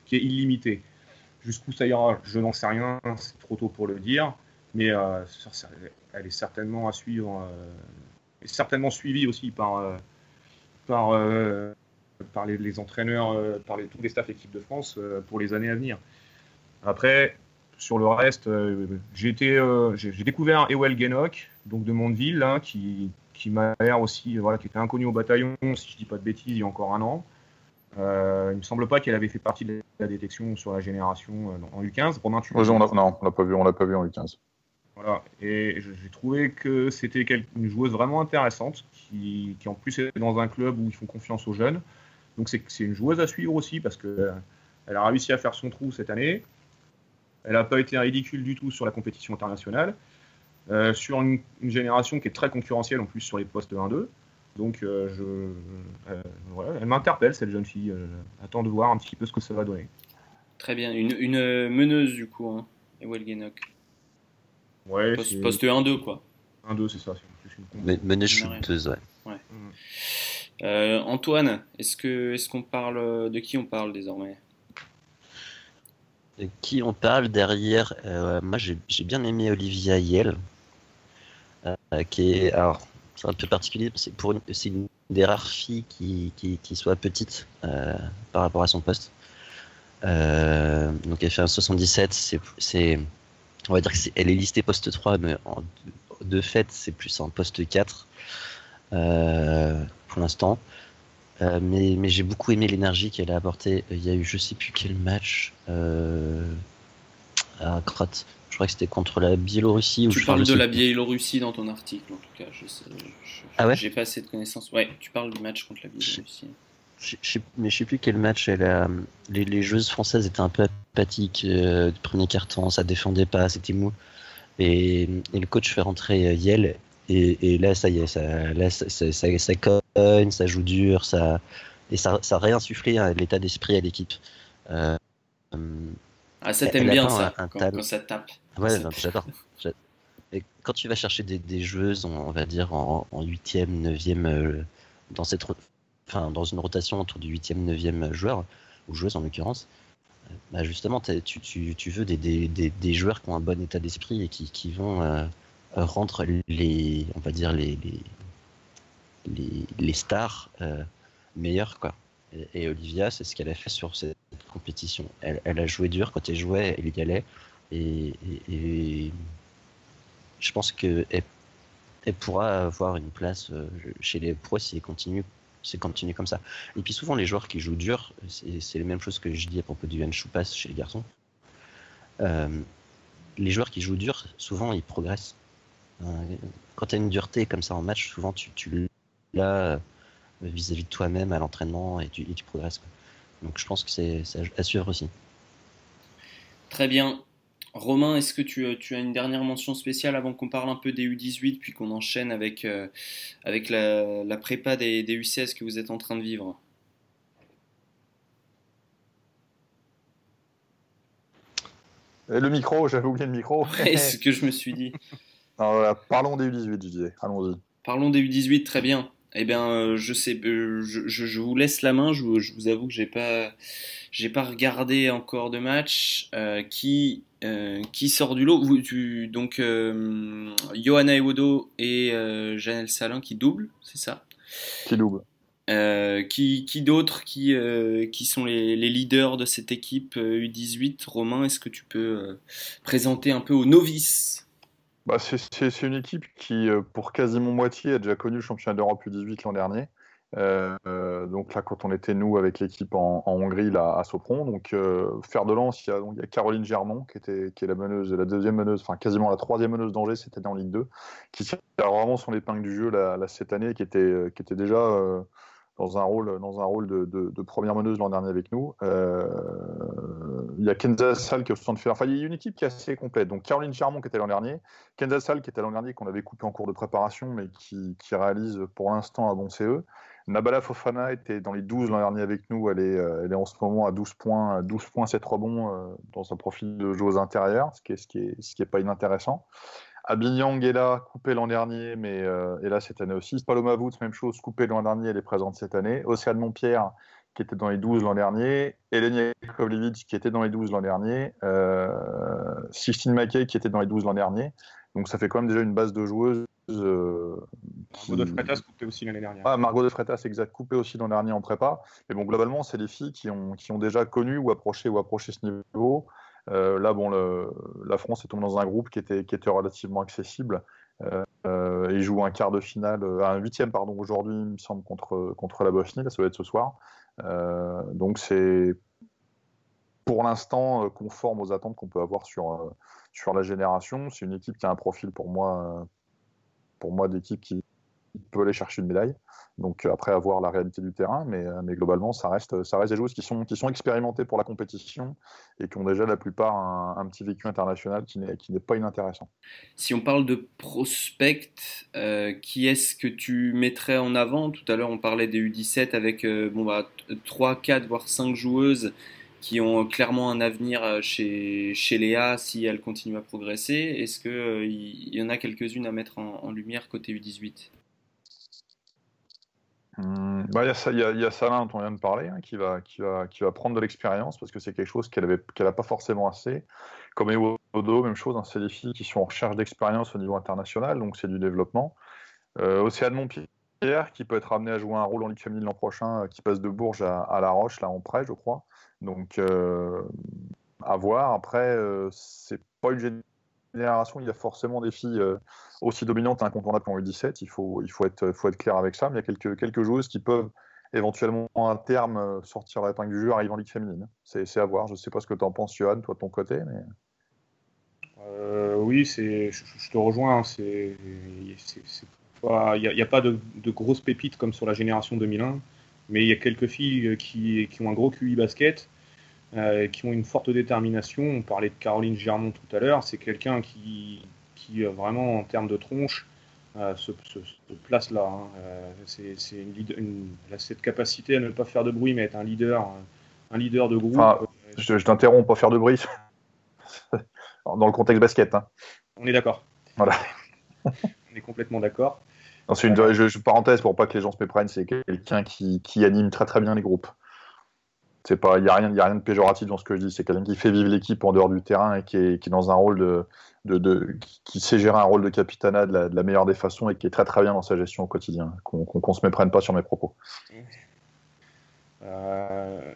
qui est illimitée. Jusqu'où ça ira, je n'en sais rien, c'est trop tôt pour le dire, mais elle est certainement à suivre, certainement suivie aussi par, par les, entraîneurs, euh, par les, tous les staffs équipe de France euh, pour les années à venir. Après, sur le reste, euh, j'ai découvert Ewell Genok, donc de Mondeville, hein, qui, m'a l'air aussi, voilà, qui était inconnu au bataillon, si je dis pas de bêtises, il y a encore un an. Euh, il me semble pas qu'elle avait fait partie de la détection sur la génération en U15. Romain, tu on l'a l'a pas vu en U15. Voilà, et j'ai trouvé que c'était une joueuse vraiment intéressante, qui, en plus est dans un club où ils font confiance aux jeunes. Donc c'est une joueuse à suivre aussi parce qu'elle euh, a réussi à faire son trou cette année. Elle n'a pas été ridicule du tout sur la compétition internationale. Euh, sur une, génération qui est très concurrentielle en plus sur les postes 1-2. Donc euh, elle m'interpelle cette jeune fille. attends de voir un petit peu ce que ça va donner. Très bien, une, meneuse du coup, hein, Ewell. Ouais, poste, 1-2 quoi. 1-2 c'est ça. Meneuse chuteuse, ouais. ouais. Mm. Euh, Antoine, est-ce que est-ce qu'on parle de qui on parle désormais? De qui on parle derrière euh, Moi, j'ai bien aimé Olivia Yale, euh, qui est alors c'est un peu particulier. C'est pour c'est une des rares filles qui, qui, soit petite par rapport à son poste. donc elle fait un 77. C'est on va dire que elle est listée poste 3, mais de fait c'est plus un poste 4 pour l'instant. Euh, mais, mais j'ai beaucoup aimé l'énergie qu'elle a apportée. Il y a eu je sais plus quel match euh, à Croate. Je crois que c'était contre la Biélorussie. Tu parles de la Biélorussie dans ton article en tout cas. Je, ah ouais? J'ai pas assez de connaissances. Ouais, tu parles du match contre la Biélorussie. Je, mais je sais plus quel match. Elle a, les, les joueuses françaises étaient un peu apathiques. Euh, premier carton, ça défendait pas, c'était mou. Et, et, le coach fait rentrer Yel et, là, ça y est, ça, là, ça, ça, ça, cogne, ça joue dur, ça, et ça, ça a réinsufflé hein, l'état d'esprit à l'équipe. Euh, ah, ça t'aime bien ça, quand, ça tape. Ouais, j'adore. Et quand tu vas chercher des, des joueuses, on, va dire en, 8e, 9e, euh, dans, cette, enfin, dans une rotation autour du 8e, 9e joueur, ou joueuse en l'occurrence, euh, bah justement, tu, tu, veux des, des, des, joueurs qui ont un bon état d'esprit et qui, qui vont rendre les, on va dire les, les, les, stars euh, meilleures quoi. Et, Olivia, c'est ce qu'elle a fait sur cette compétition. Elle, elle, a joué dur quand elle jouait, elle y allait. Et, je pense que elle, pourra avoir une place euh, chez les pros si elle continue, c'est continue comme ça. Et puis souvent les joueurs qui jouent dur, c'est les mêmes choses que je dis à propos du Choupas chez les garçons. Euh, les joueurs qui jouent dur, souvent ils progressent. Euh, quand tu as une dureté comme ça en match, souvent tu, tu l'as euh, vis-à-vis de toi-même à l'entraînement et tu, tu progresses. Donc je pense que c'est à suivre aussi. Très bien. Romain, est-ce que tu, as une dernière mention spéciale avant qu'on parle un peu des U18 puis qu'on enchaîne avec, euh, avec la, prépa des, des, U16 que vous êtes en train de vivre? Le micro, j'avais oublié le micro. C'est ce que je me suis dit. parlons des U18, Didier. Allons-y. Parlons des U18, très bien. Eh bien, euh, je sais, euh, je, vous laisse la main. Je, vous avoue que j'ai pas, j'ai pas regardé encore de match. Euh, qui, qui sort du lot Donc, Johanna Ewodo et Janelle Salin qui doublent, c'est ça? Qui doublent. qui, qui d'autres qui, qui sont les, les, leaders de cette équipe U18 Romain, est-ce que tu peux présenter un peu aux novices? Bah, c'est une équipe qui, euh, pour quasiment moitié, a déjà connu le championnat d'Europe U18 l'an dernier. Euh, euh, donc là, quand on était nous avec l'équipe en, Hongrie, là, à Sopron, donc euh, fer de lance, il y, a, Caroline Germont qui était qui est la meneuse, la deuxième meneuse, enfin quasiment la troisième meneuse d'Angers cette année en Ligue 2, qui a vraiment son épingle du jeu cette année, qui était qui était déjà dans un rôle, dans un rôle de, première meneuse l'an dernier avec nous. Euh, il y a Kenza Sal qui est au de. Enfin, il y a une équipe qui est assez complète. Donc Caroline Charmont qui était l'an dernier, Kenza Sal qui était l'an dernier qu'on avait coupé en cours de préparation, mais qui, réalise pour l'instant un bon CE. Nabala Fofana était dans les 12 l'an dernier avec nous. Elle est, euh, elle est en ce moment à 12 points, 12 points, 7 rebonds euh, dans un profil de joueuse intérieure, ce qui est, ce qui est, ce pas inintéressant. Abinyang est là, coupé l'an dernier, mais euh, est là cette année aussi. Paloma Woods, même chose, coupé l'an dernier, elle est présente cette année. Océane Montpierre, qui était dans les 12 l'an dernier. Hélène Yakovlevich, qui était dans les 12 l'an dernier. Euh, Sistine Mackey, qui était dans les 12 l'an dernier. Donc ça fait quand même déjà une base de joueuses. Euh, Margot de Freitas coupé aussi l'année dernière. Ah, Margot de Freitas, exact, coupé aussi l'an dernier en prépa. Mais bon, globalement, c'est des filles qui ont, qui ont déjà connu ou approché ou approché ce niveau. Euh, là, bon, la France est tombée dans un groupe qui était, qui était relativement accessible. Euh, et joue un quart de finale, euh, un huitième pardon aujourd'hui, il me semble contre contre la Bosnie. Là, ça va être ce soir. Euh, donc c'est pour l'instant conforme aux attentes qu'on peut avoir sur sur la génération. C'est une équipe qui a un profil pour moi pour moi d'équipe qui peut aller chercher une médaille. Donc après avoir la réalité du terrain, mais, euh, globalement, ça reste, ça reste des joueuses qui sont, expérimentées pour la compétition et qui ont déjà la plupart un, petit vécu international qui n'est pas inintéressant. Si on parle de prospect, euh, qui est-ce que tu mettrais en avant? Tout à l'heure, on parlait des U17 avec euh, bon, bah, 3, 4, voire 5 joueuses qui ont clairement un avenir chez, chez Léa si elles continuent à progresser. Est-ce qu'il il y en a quelques-unes à mettre en lumière côté U18 Hum, bah, il y, a, y, a Salin dont on vient de parler, hein, qui, va, qui, va, qui va prendre de l'expérience parce que c'est quelque chose qu'elle n'a pas forcément assez. Comme Ewodo, même chose, hein, c'est des filles qui sont en recherche d'expérience au niveau international, donc c'est du développement. Euh, Océane Montpierre, qui peut être amené à jouer un rôle en Ligue féminine l'an prochain, euh, qui passe de Bourges à, La Roche, là en prêt, je crois. Donc, euh, à voir. Après, euh, c'est pas une il y a forcément des filles euh, aussi dominantes et incontournables qu'en U17. Il faut, il faut, être, faut être clair avec ça. Mais il y a quelques, quelques joueuses qui peuvent éventuellement à terme sortir la épingle du jeu arrivant en Ligue féminine. C'est à voir. Je ne sais pas ce que tu en penses, Johan, toi de ton côté. Euh, oui, je, je, te rejoins. Il n'y a, pas de, grosses pépites comme sur la génération 2001, mais il y a quelques filles qui, qui ont un gros QI basket euh, qui ont une forte détermination. On parlait de Caroline Germont tout à l'heure. C'est quelqu'un qui, qui, euh, vraiment, en termes de tronche, euh, se, place là. Hein. c'est une, elle a cette capacité à ne pas faire de bruit, mais être un leader, un leader de groupe. je, je t'interromps, pas faire de bruit. Dans le contexte basket. Hein. On est d'accord. Voilà. On est complètement d'accord. C'est une je, parenthèse pour pas que les gens se méprennent, c'est quelqu'un qui, qui, anime très très bien les groupes. C'est pas, il n'y a, rien, y a rien de péjoratif dans ce que je dis. C'est quelqu'un qui fait vivre l'équipe en dehors du terrain et qui est, qui est dans un rôle de, de, de, qui sait gérer un rôle de capitana de la, de la, meilleure des façons et qui est très très bien dans sa gestion au quotidien. Qu'on qu se méprenne pas sur mes propos. Euh,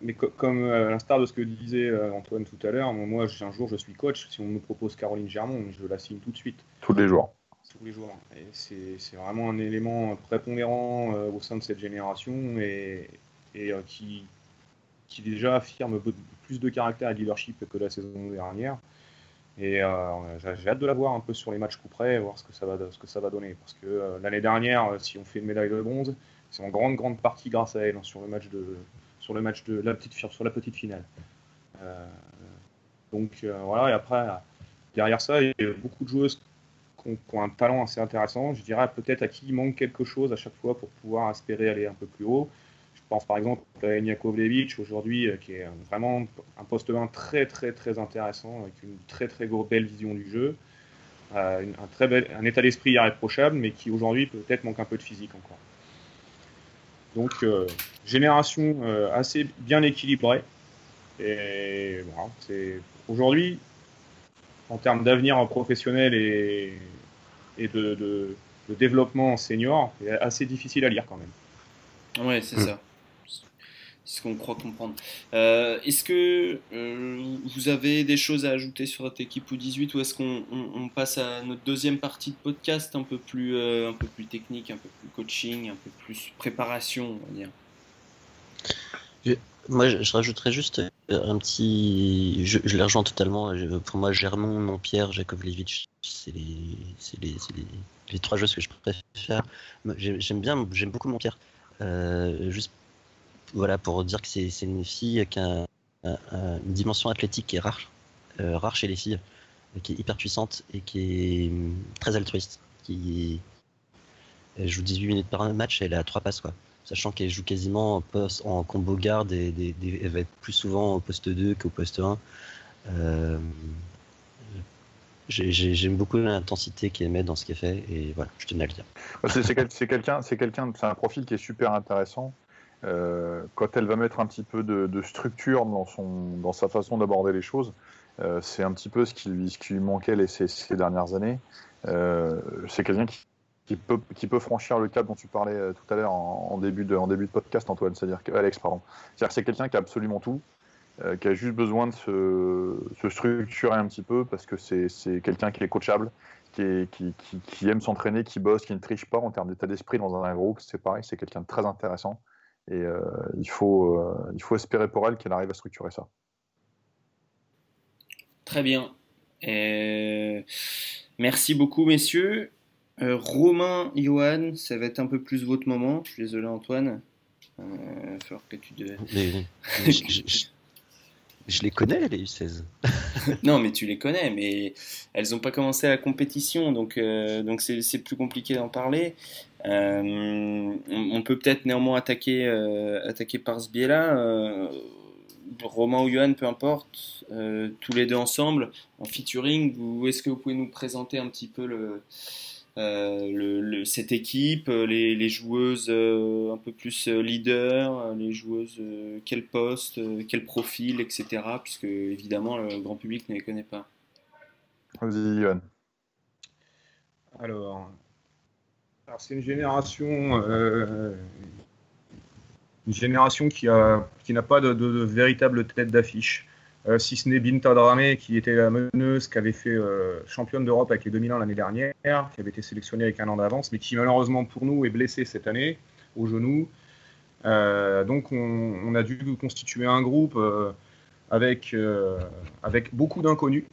mais co comme euh, à l'instar de ce que disait euh, Antoine tout à l'heure, moi un jour je suis coach. Si on me propose Caroline Germont, je la signe tout de suite. Tous les jours. Tous les jours. C'est vraiment un élément prépondérant au sein de cette génération et, et qui, qui déjà affirme plus de caractère et de leadership que la saison dernière. Et euh, j'ai hâte de la voir un peu sur les matchs coup près, voir ce que ça va, ce que ça va donner. Parce que euh, l'année dernière, euh, si on fait une médaille de bronze, c'est en grande grande partie grâce à elle hein, sur le match de sur le match de la petite sur la petite finale. donc voilà. Et après, derrière ça, il y a beaucoup de joueuses qui ont, qui ont un talent assez intéressant. Je dirais peut-être à qui il manque quelque chose à chaque fois pour pouvoir espérer aller un peu plus haut. Je pense par exemple à Enya aujourd'hui, euh, qui est vraiment un poste 1 très très très intéressant, avec une très très belle vision du jeu, euh, un, très bel, un état d'esprit irréprochable, mais qui aujourd'hui peut-être manque un peu de physique encore. Donc euh, génération assez bien équilibrée. Et voilà, c'est aujourd'hui, en termes d'avenir professionnel et, et de, de, de, développement senior, c'est assez difficile à lire quand même. Ouais, c'est ça. C'est ce qu'on croit comprendre. Euh, est-ce que euh, vous avez des choses à ajouter sur votre équipe U18 ou est-ce qu'on passe à notre deuxième partie de podcast un peu plus, euh, un peu plus technique, un peu plus coaching, un peu plus préparation, on va dire? Moi, je, rajouterais juste un petit. Je, je les rejoins totalement. Pour moi, Germont, Montpierre, Jakovlevich, c'est les, les, les, les, trois joueurs que je préfère. J'aime bien, j'aime beaucoup Montpierre. juste voilà, pour dire que c'est une fille qui a une dimension athlétique qui est rare, euh, rare chez les filles, qui est hyper puissante et qui est hum, très altruiste. Qui elle joue 18 minutes par match, elle à 3 passes, quoi. Sachant qu'elle joue quasiment en, en combo garde et elle va être plus souvent au poste 2 qu'au poste 1. Euh, J'aime beaucoup l'intensité qu'il met dans ce qu'il fait et voilà, je tenais à le dire. C'est quelqu'un, c'est quelqu'un, c'est un profil qui est super intéressant. Euh, quand elle va mettre un petit peu de, structure dans, son, dans sa façon d'aborder les choses, euh, c'est un petit peu ce qui lui, ce qui lui manquait les, ces, dernières années. Euh, c'est quelqu'un qui, peut, franchir le cap dont tu parlais tout à l'heure en, début de, en début de podcast, Antoine, c'est-à-dire Alex. C'est-à-dire c'est quelqu'un qui a absolument tout, qui a juste besoin de se, se, structurer un petit peu parce que c'est quelqu'un qui est coachable, qui, qui, qui aime s'entraîner, qui bosse, qui ne triche pas en termes d'état d'esprit dans un groupe. C'est pareil, c'est quelqu'un de très intéressant. Et euh, il, faut, euh, il faut espérer pour elle qu'elle arrive à structurer ça. Très bien. Merci beaucoup, messieurs. Euh, Romain, Johan, ça va être un peu plus votre moment. Je suis désolé, Antoine. Euh, il va falloir que tu. De... Je les connais, les U16. non, mais tu les connais, mais elles n'ont pas commencé la compétition, donc euh, donc c'est plus compliqué d'en parler. Euh, on, peut peut-être néanmoins attaquer, euh, attaquer par ce biais-là. Romain ou Johan, peu importe, tous les deux ensemble, en featuring, est-ce que vous pouvez nous présenter un petit peu le, euh, le, cette équipe, euh, les, joueuses euh, un peu plus leader, les joueuses quel poste, quel profil, etc. Puisque évidemment le grand public ne les connaît pas. Vas-y, Yohan. Alors, c'est une génération, une génération qui n'a qui pas de, de, véritable tête d'affiche. Euh, si ce n'est Binta Dramé, qui était la meneuse, qui avait fait euh, championne d'Europe avec les 2001 l'année dernière, qui avait été sélectionnée avec un an d'avance, mais qui malheureusement pour nous est blessée cette année au genou. Euh, donc on, a dû constituer un groupe avec, avec beaucoup d'inconnus.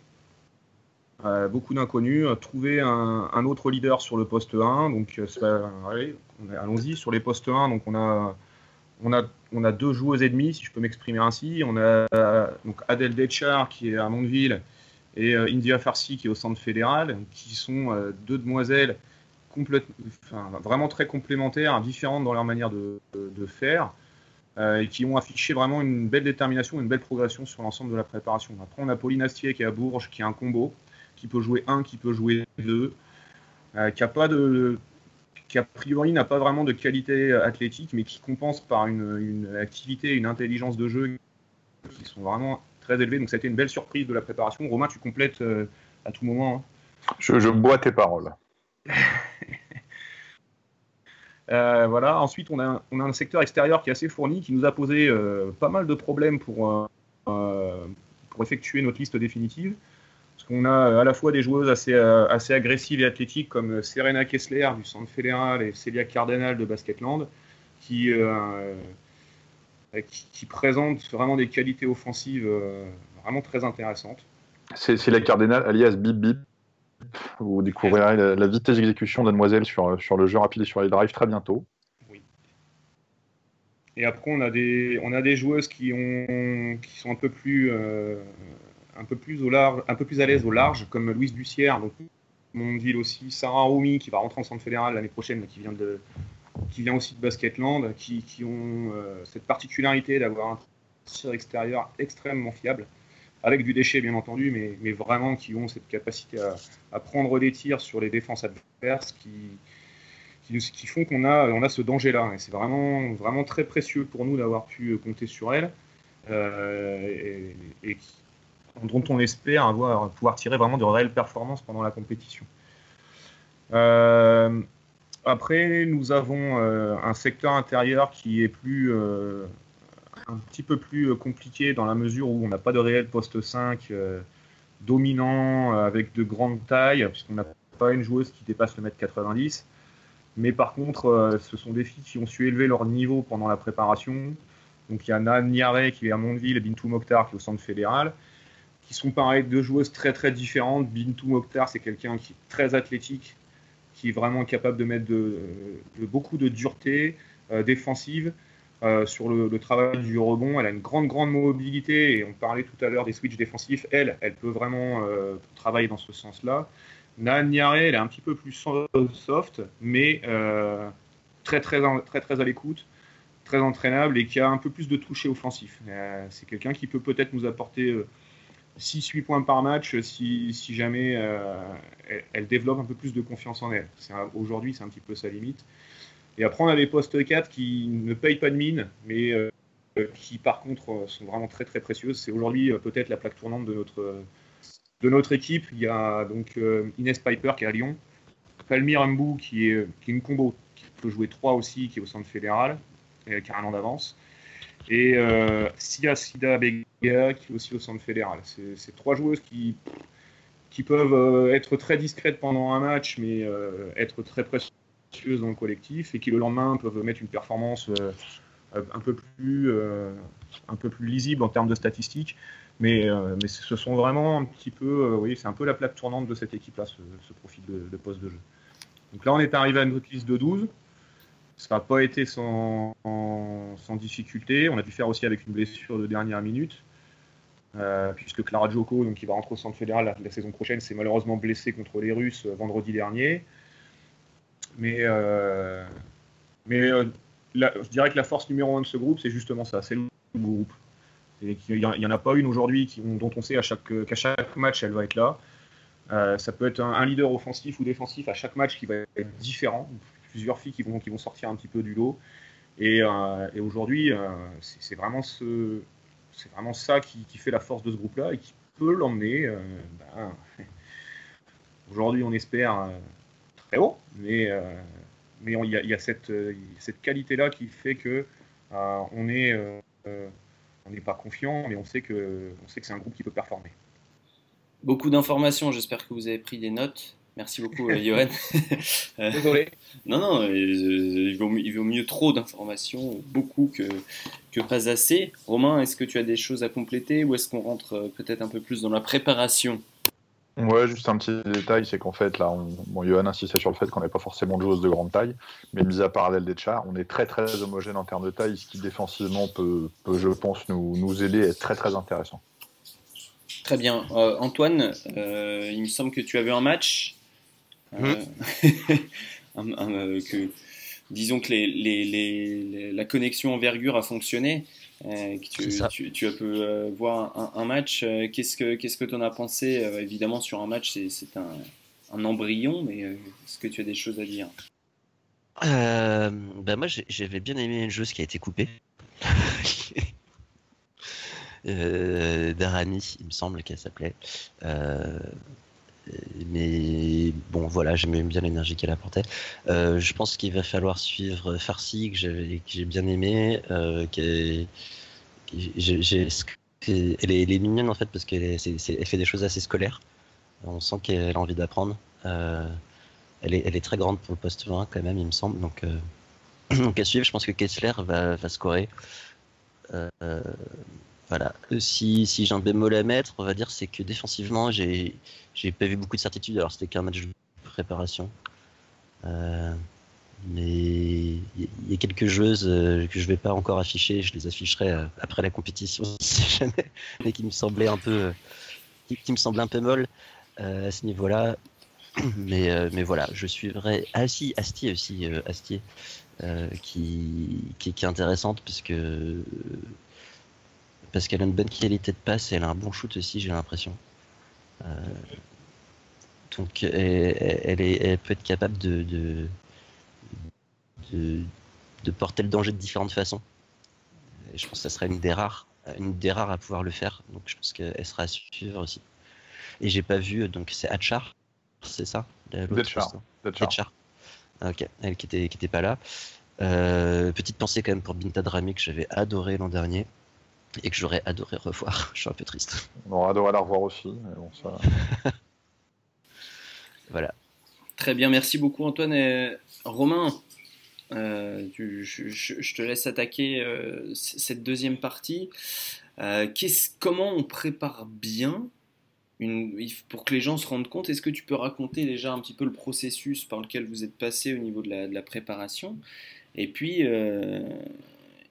beaucoup d'inconnus, trouver un, autre leader sur le poste 1. Donc, allons-y. Sur les postes 1, donc on a on a, deux joueuses et demie, si je peux m'exprimer ainsi. On a donc Adèle Detchar qui est à Mondeville et euh, India Farsi qui est au centre fédéral, qui sont euh, deux demoiselles vraiment très complémentaires, différentes dans leur manière de, faire, euh, et qui ont affiché vraiment une belle détermination, une belle progression sur l'ensemble de la préparation. Après, on a Pauline Astier qui est à Bourges, qui a un combo, qui peut jouer un, qui peut jouer deux, qui n'a pas de, qui a priori n'a pas vraiment de qualité athlétique, mais qui compense par une, une activité et une intelligence de jeu qui sont vraiment très élevées. Donc ça a été une belle surprise de la préparation. Romain, tu complètes euh, à tout moment. Hein. Je, bois tes paroles. Euh, voilà. Ensuite, on a, on a, un secteur extérieur qui est assez fourni, qui nous a posé euh, pas mal de problèmes pour, pour effectuer notre liste définitive. Parce qu'on a euh, à la fois des joueuses assez, euh, assez agressives et athlétiques comme euh, Serena Kessler du Centre fédéral et Celia Cardinal de Basketland, qui, qui, présentent vraiment des qualités offensives vraiment très intéressantes. C'est la Cardinal alias Bip Bip. Vous découvrirez la, vitesse d'exécution de Mademoiselle sur, sur le jeu rapide et sur les drives très bientôt. Oui. Et après, on a des, on a des joueuses qui, ont, qui sont un peu plus un peu plus au large, un peu plus à l'aise au large, comme Louise Bussière, donc Mondeville aussi, Sarah Roumi qui va rentrer en centre fédéral l'année prochaine, qui vient de qui vient aussi de Basketland, qui, qui ont euh, cette particularité d'avoir un tir extérieur extrêmement fiable, avec du déchet bien entendu, mais, mais vraiment qui ont cette capacité à, à, prendre des tirs sur les défenses adverses qui, qui, font qu'on a, on a ce danger-là. Et c'est vraiment, vraiment très précieux pour nous d'avoir pu compter sur elle. Euh, et, et, dont on espère avoir, pouvoir tirer vraiment de réelles performances pendant la compétition. Euh, après, nous avons euh, un secteur intérieur qui est plus, euh, un petit peu plus compliqué dans la mesure où on n'a pas de réel poste 5 dominant avec de grandes tailles, puisqu'on n'a pas une joueuse qui dépasse le mètre 90. Mais par contre, ce sont des filles qui ont su élever leur niveau pendant la préparation. Donc il y a Nan Niare qui est à Mondeville et Bintou Mokhtar qui est au centre fédéral qui sont pareil, deux joueuses très très différentes. Bintou Mokhtar, c'est quelqu'un qui est très athlétique, qui est vraiment capable de mettre de, beaucoup de dureté euh, défensive euh, sur le, travail du rebond. Elle a une grande grande mobilité et on parlait tout à l'heure des switches défensifs. Elle, elle peut vraiment euh, travailler dans ce sens-là. Nan Niare, elle est un petit peu plus soft, mais très très très très à l'écoute très entraînable et qui a un peu plus de toucher offensif. c'est quelqu'un qui peut peut-être nous apporter 6-8 points par match si, jamais elle, développe un peu plus de confiance en elle. Aujourd'hui, c'est un petit peu sa limite. Et après, on a les postes 4 qui ne payent pas de mine, mais qui par contre sont vraiment très très précieuses. C'est aujourd'hui peut-être la plaque tournante de notre, équipe. Il y a donc Inès Piper qui est à Lyon, Palmyre Mbou qui est, qui est une combo qui peut jouer 3 aussi, qui est au centre fédéral, et qui a un an d'avance. Et euh, Sia Sida Bega qui est aussi au centre fédéral. C'est trois joueuses qui, qui peuvent euh, être très discrètes pendant un match, mais euh, être très précieuses dans le collectif et qui le lendemain peuvent mettre une performance un, peu plus, un peu plus lisible en termes de statistiques. Mais, mais ce sont vraiment un petit peu, oui, c'est un peu la plaque tournante de cette équipe-là, ce, ce, profil de, de poste de jeu. Donc là, on est arrivé à notre liste de 12. Ça n'a pas été sans, difficulté. On a dû faire aussi avec une blessure de dernière minute, euh, puisque Clara Joko, donc, qui va rentrer au centre fédéral la, saison prochaine, s'est malheureusement blessée contre les Russes euh, vendredi dernier. Mais, euh, je dirais que la force numéro un de ce groupe, c'est justement ça, c'est le groupe. Il n'y en a pas une aujourd'hui dont on sait qu'à chaque, chaque match, elle va être là. ça peut être un, leader offensif ou défensif à chaque match qui va être différent plusieurs filles qui vont, qui vont sortir un petit peu du lot. Et, euh, aujourd'hui, euh, c'est vraiment, ce, vraiment ça qui, qui, fait la force de ce groupe-là et qui peut l'emmener. Euh, ben, aujourd'hui, on espère très haut, mais mais il y, y, a cette, cette qualité-là qui fait que on est on n'est pas confiant, mais on sait que on sait que c'est un groupe qui peut performer. Beaucoup d'informations. J'espère que vous avez pris des notes. Merci beaucoup, euh, Johan. Euh, Désolé. non, non, euh, il vaut, il vaut mieux trop d'informations, beaucoup que, que pas assez. Romain, est-ce que tu as des choses à compléter ou est-ce qu'on rentre peut-être un peu plus dans la préparation? Ouais, juste un petit détail, c'est qu'en fait, là, on, bon, Johan insistait sur le fait qu'on n'est pas forcément de joueuse de grande taille, mais mis à part Adèle Deschar, on est très très homogène en termes de taille, ce qui défensivement peut, peut je pense, nous, nous aider à être très très intéressant. Très bien. Antoine, il me semble que tu as vu un match euh, euh, que, disons que les, les, la connexion envergure a fonctionné. Euh, tu, tu, as pu voir un, match. qu'est-ce que qu'est-ce que tu en as pensé Évidemment, sur un match, c'est un, un, embryon, mais est-ce que tu as des choses à dire? Ben moi, j'avais bien aimé une joueuse qui a été coupée. Darani, il me semble qu'elle s'appelait. Mais bon, voilà, j'aimais bien l'énergie qu'elle apportait. Euh, je pense qu'il va falloir suivre Farsi, que j'ai bien aimé. Euh, elle, est, mignonne en fait parce qu'elle fait des choses assez scolaires. On sent qu'elle a envie d'apprendre. Euh, elle, est, elle, est, très grande pour le poste 20 quand même, il me semble. Donc, euh, donc à suivre, je pense que Kessler va, va scorer. Euh, si, j'ai un bémol à mettre, on va dire, c'est que défensivement, j'ai, pas vu beaucoup de certitude. Alors, c'était qu'un match de préparation. Euh, mais il y, a quelques joueuses euh, que je vais pas encore afficher. Je les afficherai après la compétition, si jamais, mais qui me semblaient un peu, qui, me semblaient un peu molles à ce niveau-là. Mais, voilà, je suivrai. Ah si, Astier aussi, Astier, qui, qui, est intéressante parce que parce qu'elle a une bonne qualité de passe et elle a un bon shoot aussi, j'ai l'impression. Euh, donc elle, est, peut être capable de de, porter le danger de différentes façons. Et je pense que ça serait une des rares, une des rares à pouvoir le faire. Donc je pense qu'elle sera à suivre aussi. Et j'ai pas vu, donc c'est Hatchar, c'est ça? Hatchar. Ok, elle qui était, qui était pas là. Euh, petite pensée quand même pour Binta Drami que j'avais adoré l'an dernier et que j'aurais adoré revoir. Je suis un peu triste. On aurait adoré la revoir aussi. Mais bon, ça... voilà. Très bien, merci beaucoup Antoine. Et Romain, euh, je, te laisse attaquer euh, cette deuxième partie. Euh, comment on prépare bien une, pour que les gens se rendent compte Est-ce que tu peux raconter déjà un petit peu le processus par lequel vous êtes passé au niveau de la, de la préparation? Et puis,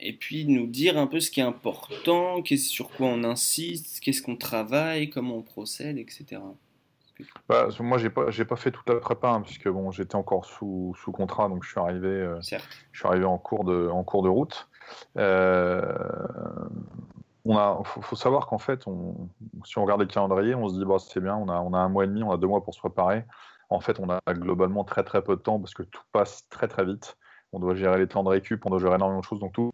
et puis nous dire un peu ce qui est important, sur quoi on insiste, qu'est-ce qu'on travaille, comment on procède, etc. Bah, moi, j'ai pas, j'ai pas fait toute la prépa hein, puisque bon, j'étais encore sous, sous, contrat, donc je suis arrivé, euh, je suis arrivé en cours de, en cours de route. Euh, on a, faut, savoir qu'en fait, on, si on regarde les calendriers, on se dit bah, c'est bien, on a, on a un mois et demi, on a deux mois pour se préparer. En fait, on a globalement très très peu de temps parce que tout passe très très vite. On doit gérer les temps de récup, on doit gérer énormément de choses, donc tout,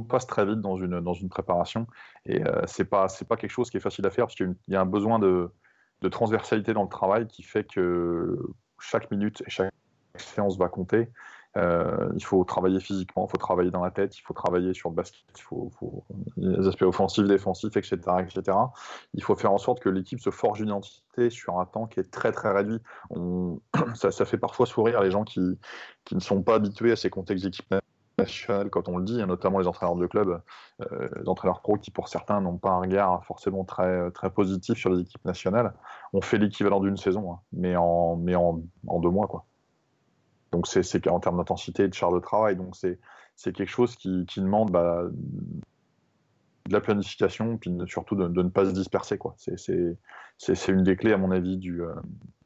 passe très vite dans une, dans une préparation. Et euh, c'est pas pas quelque chose qui est facile à faire parce qu'il y a un besoin de, de transversalité dans le travail qui fait que chaque minute et chaque séance va compter. Euh, il faut travailler physiquement, il faut travailler dans la tête, il faut travailler sur le basket, il faut, les aspects offensifs, défensifs, etc., etc. Il faut faire en sorte que l'équipe se forge une identité sur un temps qui est très très réduit. Ça, ça, fait parfois sourire les gens qui, qui ne sont pas habitués à ces contextes d'équipe quand on le dit, notamment les entraîneurs de club, euh, les entraîneurs pro qui pour certains n'ont pas un regard forcément très, très positif sur les équipes nationales. On fait l'équivalent d'une saison, hein, mais, en, mais en, en deux mois. quoi. Donc c'est en termes d'intensité et de charge de travail. Donc c'est quelque chose qui, demande bah, de la planification, puis surtout de, ne pas se disperser. C'est une des clés, à mon avis, du, euh,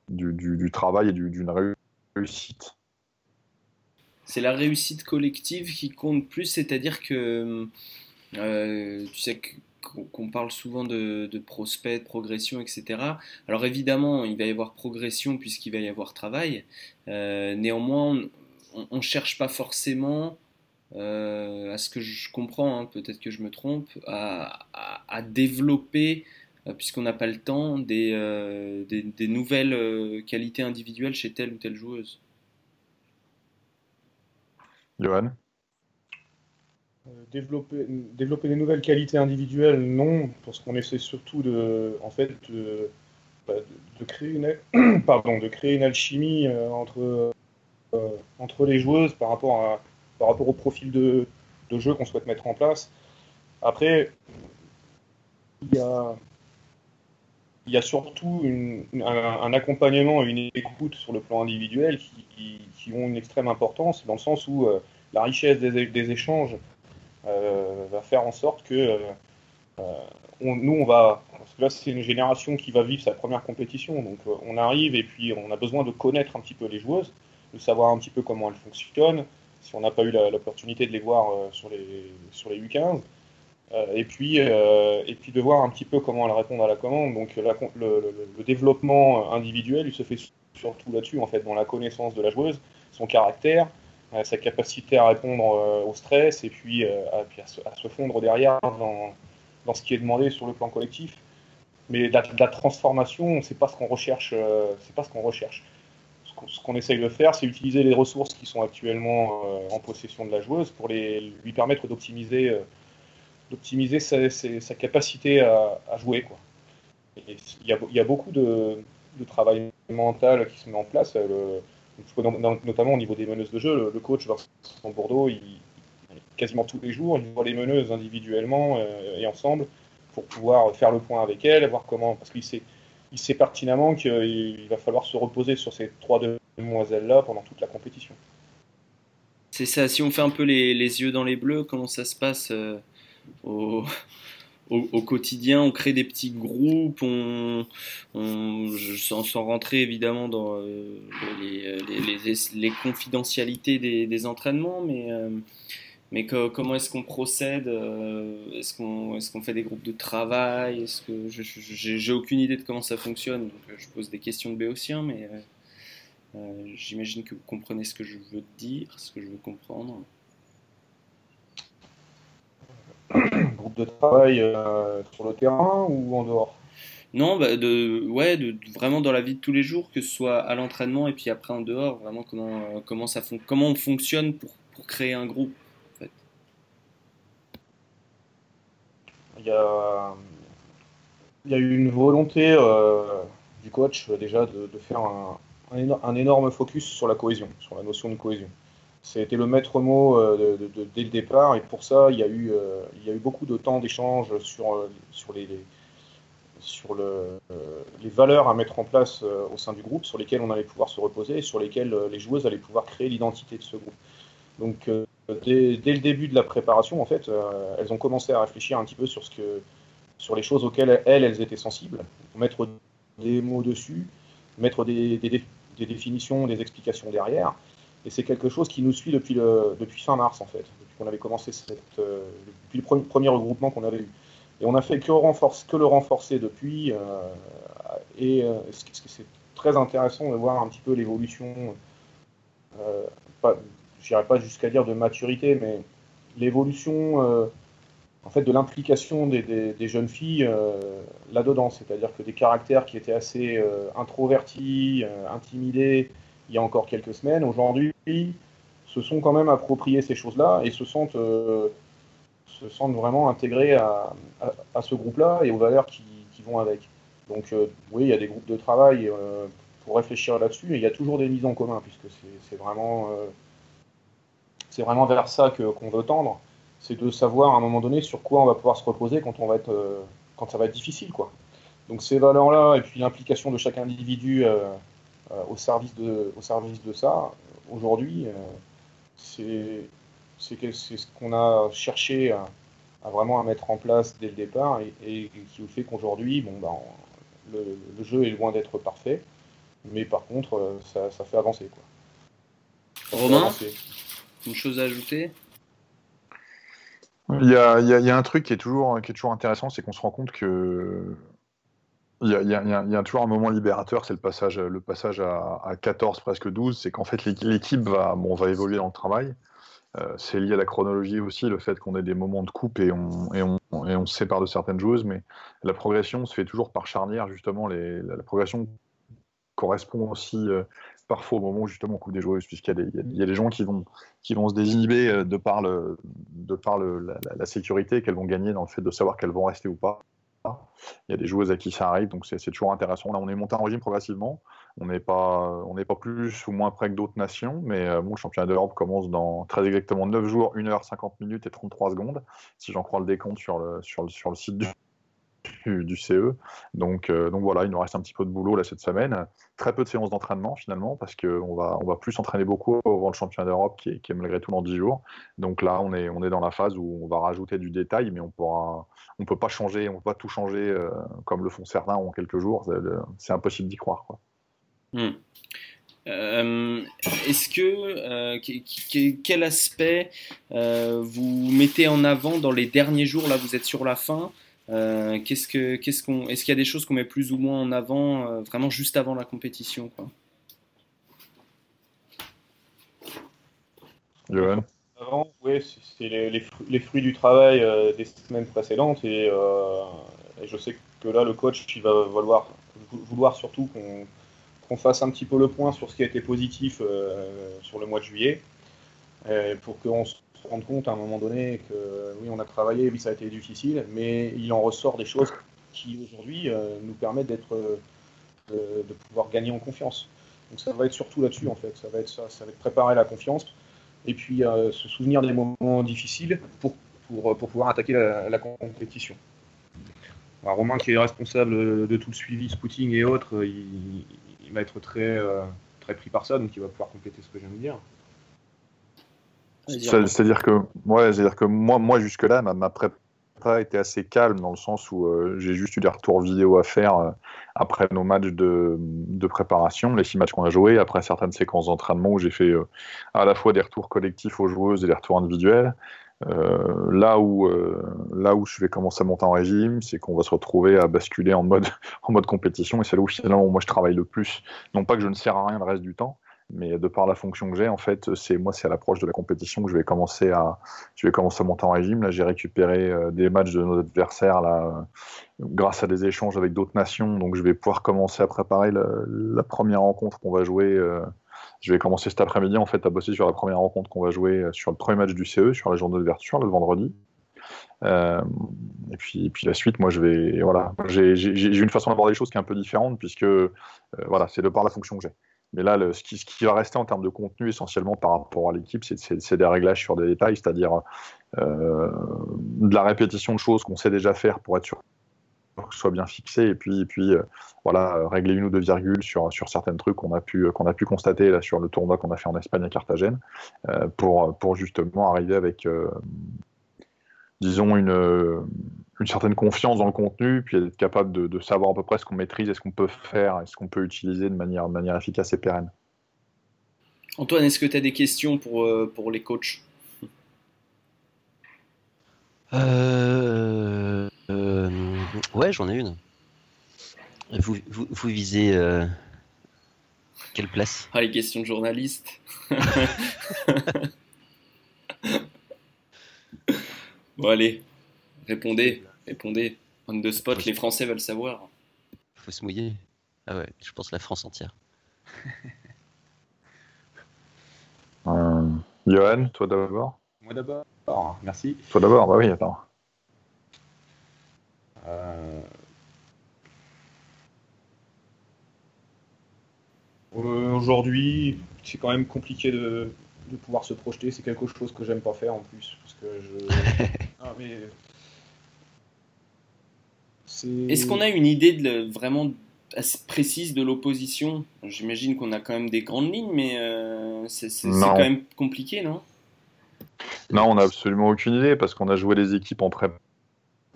du, travail et d'une réussite. C'est la réussite collective qui compte plus, c'est-à-dire que euh, tu sais qu'on parle souvent de, prospect, de progression, etc. Alors évidemment, il va y avoir progression puisqu'il va y avoir travail. Euh, néanmoins, on ne cherche pas forcément, euh, à ce que je comprends, hein, peut-être que je me trompe, à, développer, puisqu'on n'a pas le temps, des nouvelles qualités individuelles chez telle ou telle joueuse. Johan euh, développer, des nouvelles qualités individuelles, non, parce qu'on essaie surtout de, en fait, de, bah, créer une, pardon, de créer une alchimie euh, entre, euh, entre les joueuses par rapport, à, par rapport au profil de, de jeu qu'on souhaite mettre en place. Après, il y a, il y a surtout un, accompagnement et une écoute sur le plan individuel qui, ont une extrême importance, dans le sens où la richesse des, échanges euh, va faire en sorte que euh, euh, nous, on va. Parce que là, c'est une génération qui va vivre sa première compétition. Donc, on arrive et puis on a besoin de connaître un petit peu les joueuses, de savoir un petit peu comment elles fonctionnent, si on n'a pas eu l'opportunité de les voir sur les, sur les U15. Et, puis, et puis de voir un petit peu comment elles répondent à la commande. Donc le, développement individuel, il se fait surtout là-dessus, en fait, dans la connaissance de la joueuse, son caractère, sa capacité à répondre euh, au stress et puis, euh, à, se, fondre derrière dans, dans, ce qui est demandé sur le plan collectif. Mais la, transformation, c'est pas ce qu'on recherche. Euh, c'est pas ce qu'on recherche. Ce qu'on essaye de faire, c'est utiliser les ressources qui sont actuellement en possession de la joueuse pour lui permettre d'optimiser d'optimiser sa, capacité à, jouer. Quoi. Il y, a beaucoup de, travail mental qui se met en place. Le, notamment au niveau des meneuses de jeu, le, coach en Bordeaux, il, quasiment tous les jours, il voit les meneuses individuellement euh, et ensemble pour pouvoir faire le point avec elles, voir comment, parce qu'il sait, il sait pertinemment qu'il va falloir se reposer sur ces trois demoiselles-là pendant toute la compétition. C'est ça, si on fait un peu les, yeux dans les bleus, comment ça se passe euh, au, quotidien, on crée des petits groupes, on, on sans, rentrer évidemment dans euh, les, confidentialités des, entraînements, mais, euh, comment est-ce qu'on procède euh, Est-ce qu'on fait des groupes de travail j'ai aucune idée de comment ça fonctionne, donc je pose des questions de béotien, mais j'imagine que vous comprenez ce que je veux dire, ce que je veux comprendre. groupe de travail euh, sur le terrain ou en dehors? Non, bah de, ouais, de, vraiment dans la vie de tous les jours, que ce soit à l'entraînement et puis après en dehors, vraiment comment, euh, comment, ça comment on fonctionne pour, pour créer un groupe. En fait. il, y a, il y a eu une volonté euh, du coach déjà de, de faire un, un, énorme focus sur la cohésion, sur la notion de cohésion. C'était le maître mot euh, dès le départ, et pour ça, il y a eu, euh, a beaucoup de temps d'échange sur, euh, les, valeurs à mettre en place au sein du groupe, sur lesquelles on allait pouvoir se reposer, et sur lesquelles les joueuses allaient pouvoir créer l'identité de ce groupe. Donc, dès, le début de la préparation, en fait, elles ont commencé à réfléchir un petit peu sur, les choses auxquelles elles, étaient sensibles, mettre des mots dessus, mettre des définitions, des explications derrière. Et c'est quelque chose qui nous suit depuis, fin mars, en fait, depuis qu'on avait commencé cette, euh, depuis le premier, regroupement qu'on avait eu. Et on a fait que, le renforcer depuis. et c'est très intéressant de voir un petit peu l'évolution, je n'irai pas jusqu'à dire de maturité, mais l'évolution en fait, de l'implication des, jeunes filles euh, là-dedans. C'est-à-dire que des caractères qui étaient assez euh, introvertis, euh, intimidés il y a encore quelques semaines, aujourd'hui, se sont quand même appropriés ces choses-là et se sentent, se sentent vraiment intégrés à, ce groupe-là et aux valeurs qui, vont avec. Donc oui, il y a des groupes de travail pour réfléchir là-dessus et il y a toujours des mises en commun puisque c'est vraiment, c'est vraiment vers ça qu'on veut tendre c'est de savoir à un moment donné sur quoi on va pouvoir se reposer quand, on va être, euh, quand ça va être difficile. Quoi. Donc ces valeurs-là et puis l'implication de chaque individu euh, euh, au, service de, au service de ça, aujourd'hui, c'est ce qu'on a cherché à, vraiment à mettre en place dès le départ et, qui fait qu'aujourd'hui, bon, ben, le, jeu est loin d'être parfait, mais par contre, ça, fait avancer. Quoi. Romain, une chose à ajouter? Il y, a, il, y a, un truc qui est toujours, qui est toujours intéressant, c'est qu'on se rend compte que il y, a, toujours un moment libérateur, c'est le passage, à, à 14, presque 12. C'est qu'en fait, l'équipe va, bon, va évoluer dans le travail. Euh, c'est lié à la chronologie aussi, le fait qu'on ait des moments de coupe et on, se sépare de certaines joueuses. Mais la progression se fait toujours par charnière, justement. La, progression correspond aussi euh, parfois au moment justement on coupe des joueuses, puisqu'il y, a des gens qui vont, se désinhiber euh, de par la, sécurité qu'elles vont gagner dans le fait de savoir qu'elles vont rester ou pas. Il y a des joueuses à qui ça arrive, donc c'est toujours intéressant. Là, on est monté en régime progressivement. On n'est pas, plus ou moins près que d'autres nations, mais euh, bon, le championnat d'Europe commence dans très exactement 9 jours, 1 h 50 minutes et 33 secondes, si j'en crois le décompte sur le, sur le, sur le site du, du, CE. Donc, euh, donc voilà, il nous reste un petit peu de boulot là cette semaine. Très peu de séances d'entraînement finalement, parce qu'on va, on va plus s'entraîner beaucoup avant le championnat d'Europe qui est, malgré tout dans 10 jours. Donc là, on est, on est dans la phase où on va rajouter du détail, mais on pourra, on peut pas changer, on peut pas tout changer euh, comme le font certains en quelques jours. C'est impossible d'y croire. Quoi. Hmm. Euh, est-ce que quel aspect vous mettez en avant dans les derniers jours? Là, vous êtes sur la fin. Euh, qu'est-ce que, qu'est-ce qu'on, est-ce qu'il y a des choses qu'on met plus ou moins en avant, euh, vraiment juste avant la compétition quoi? Johan? Avant, oui, c'est les, les, fruits, du travail euh, des semaines précédentes et, je sais que là, le coach, il va vouloir, vouloir surtout qu'on, qu'on fasse un petit peu le point sur ce qui a été positif sur le mois de juillet pour qu'on se se rendre compte à un moment donné que oui, on a travaillé, oui, ça a été difficile, mais il en ressort des choses qui aujourd'hui euh, nous permettent d'être, euh, de, pouvoir gagner en confiance. Donc ça va être surtout là-dessus en fait, ça va être ça, ça va être préparer la confiance et puis euh, se souvenir des moments difficiles pour, pour, pour pouvoir attaquer la, compétition. Romain qui est responsable de tout le suivi, spooting et autres, il, il va être très, très pris par ça, donc il va pouvoir compléter ce que je viens de dire. C'est-à-dire que, ouais, c'est-à-dire que moi, moi jusque-là, ma, ma prépa été assez calme dans le sens où euh, j'ai juste eu des retours vidéo à faire euh, après nos matchs de, de, préparation, les six matchs qu'on a joués, après certaines séquences d'entraînement où j'ai fait euh, à la fois des retours collectifs aux joueuses et des retours individuels. là où là où je vais commencer à monter en régime, c'est qu'on va se retrouver à basculer en mode en mode compétition et c'est là où finalement moi je travaille le plus. Non pas que je ne sers à rien le reste du temps, mais de par la fonction que j'ai, en fait, c'est moi, c'est à l'approche de la compétition que je vais commencer à, je vais commencer à monter en régime. Là, j'ai récupéré euh, des matchs de nos adversaires là, grâce à des échanges avec d'autres nations, donc je vais pouvoir commencer à préparer la première rencontre qu'on va jouer. Euh, je vais commencer cet après-midi en fait à bosser sur la première rencontre qu'on va jouer euh, sur le premier match du CE, sur la journée d'ouverture, le vendredi. Et puis, puis la suite, moi, je vais, voilà, j'ai une façon d'aborder les choses qui est un peu différente puisque, voilà, c'est de par la fonction que j'ai. Mais là, ce, qui, va rester en termes de contenu essentiellement par rapport à l'équipe, c'est des réglages sur des détails, c'est-à-dire euh, de la répétition de choses qu'on sait déjà faire pour être sûr que ce soit bien fixé, et puis, euh, voilà, régler une ou deux virgules sur, sur certains trucs qu'on a, pu, constater sur le tournoi qu'on a fait en Espagne à Carthagène, euh, pour justement arriver avec, disons, une une certaine confiance dans le contenu, puis être capable de, savoir à peu près ce qu'on maîtrise et ce qu'on peut faire et ce qu'on peut utiliser de manière, de manière efficace et pérenne. Antoine, est-ce que tu as des questions pour, euh, pour les coachs? Euh, euh, Ouais, j'en ai une. Vous, vous, vous visez euh, quelle place? Ah, les questions de journalistes. bon, allez, répondez, répondez. On the spot, les Français veulent savoir. Faut se mouiller. Ah ouais, je pense la France entière. Euh, Johan, toi d'abord Moi d'abord, merci. Toi d'abord, bah oui, attends. Euh, euh, Aujourd'hui, c'est quand même compliqué de, de pouvoir se projeter. C'est quelque chose que j'aime pas faire en plus. Parce que je... Ah, mais... Est-ce qu'on a une idée de vraiment assez précise de l'opposition? J'imagine qu'on a quand même des grandes lignes, mais euh, c'est quand même compliqué, non? Non, on n'a absolument aucune idée parce qu'on a joué les équipes en prépa.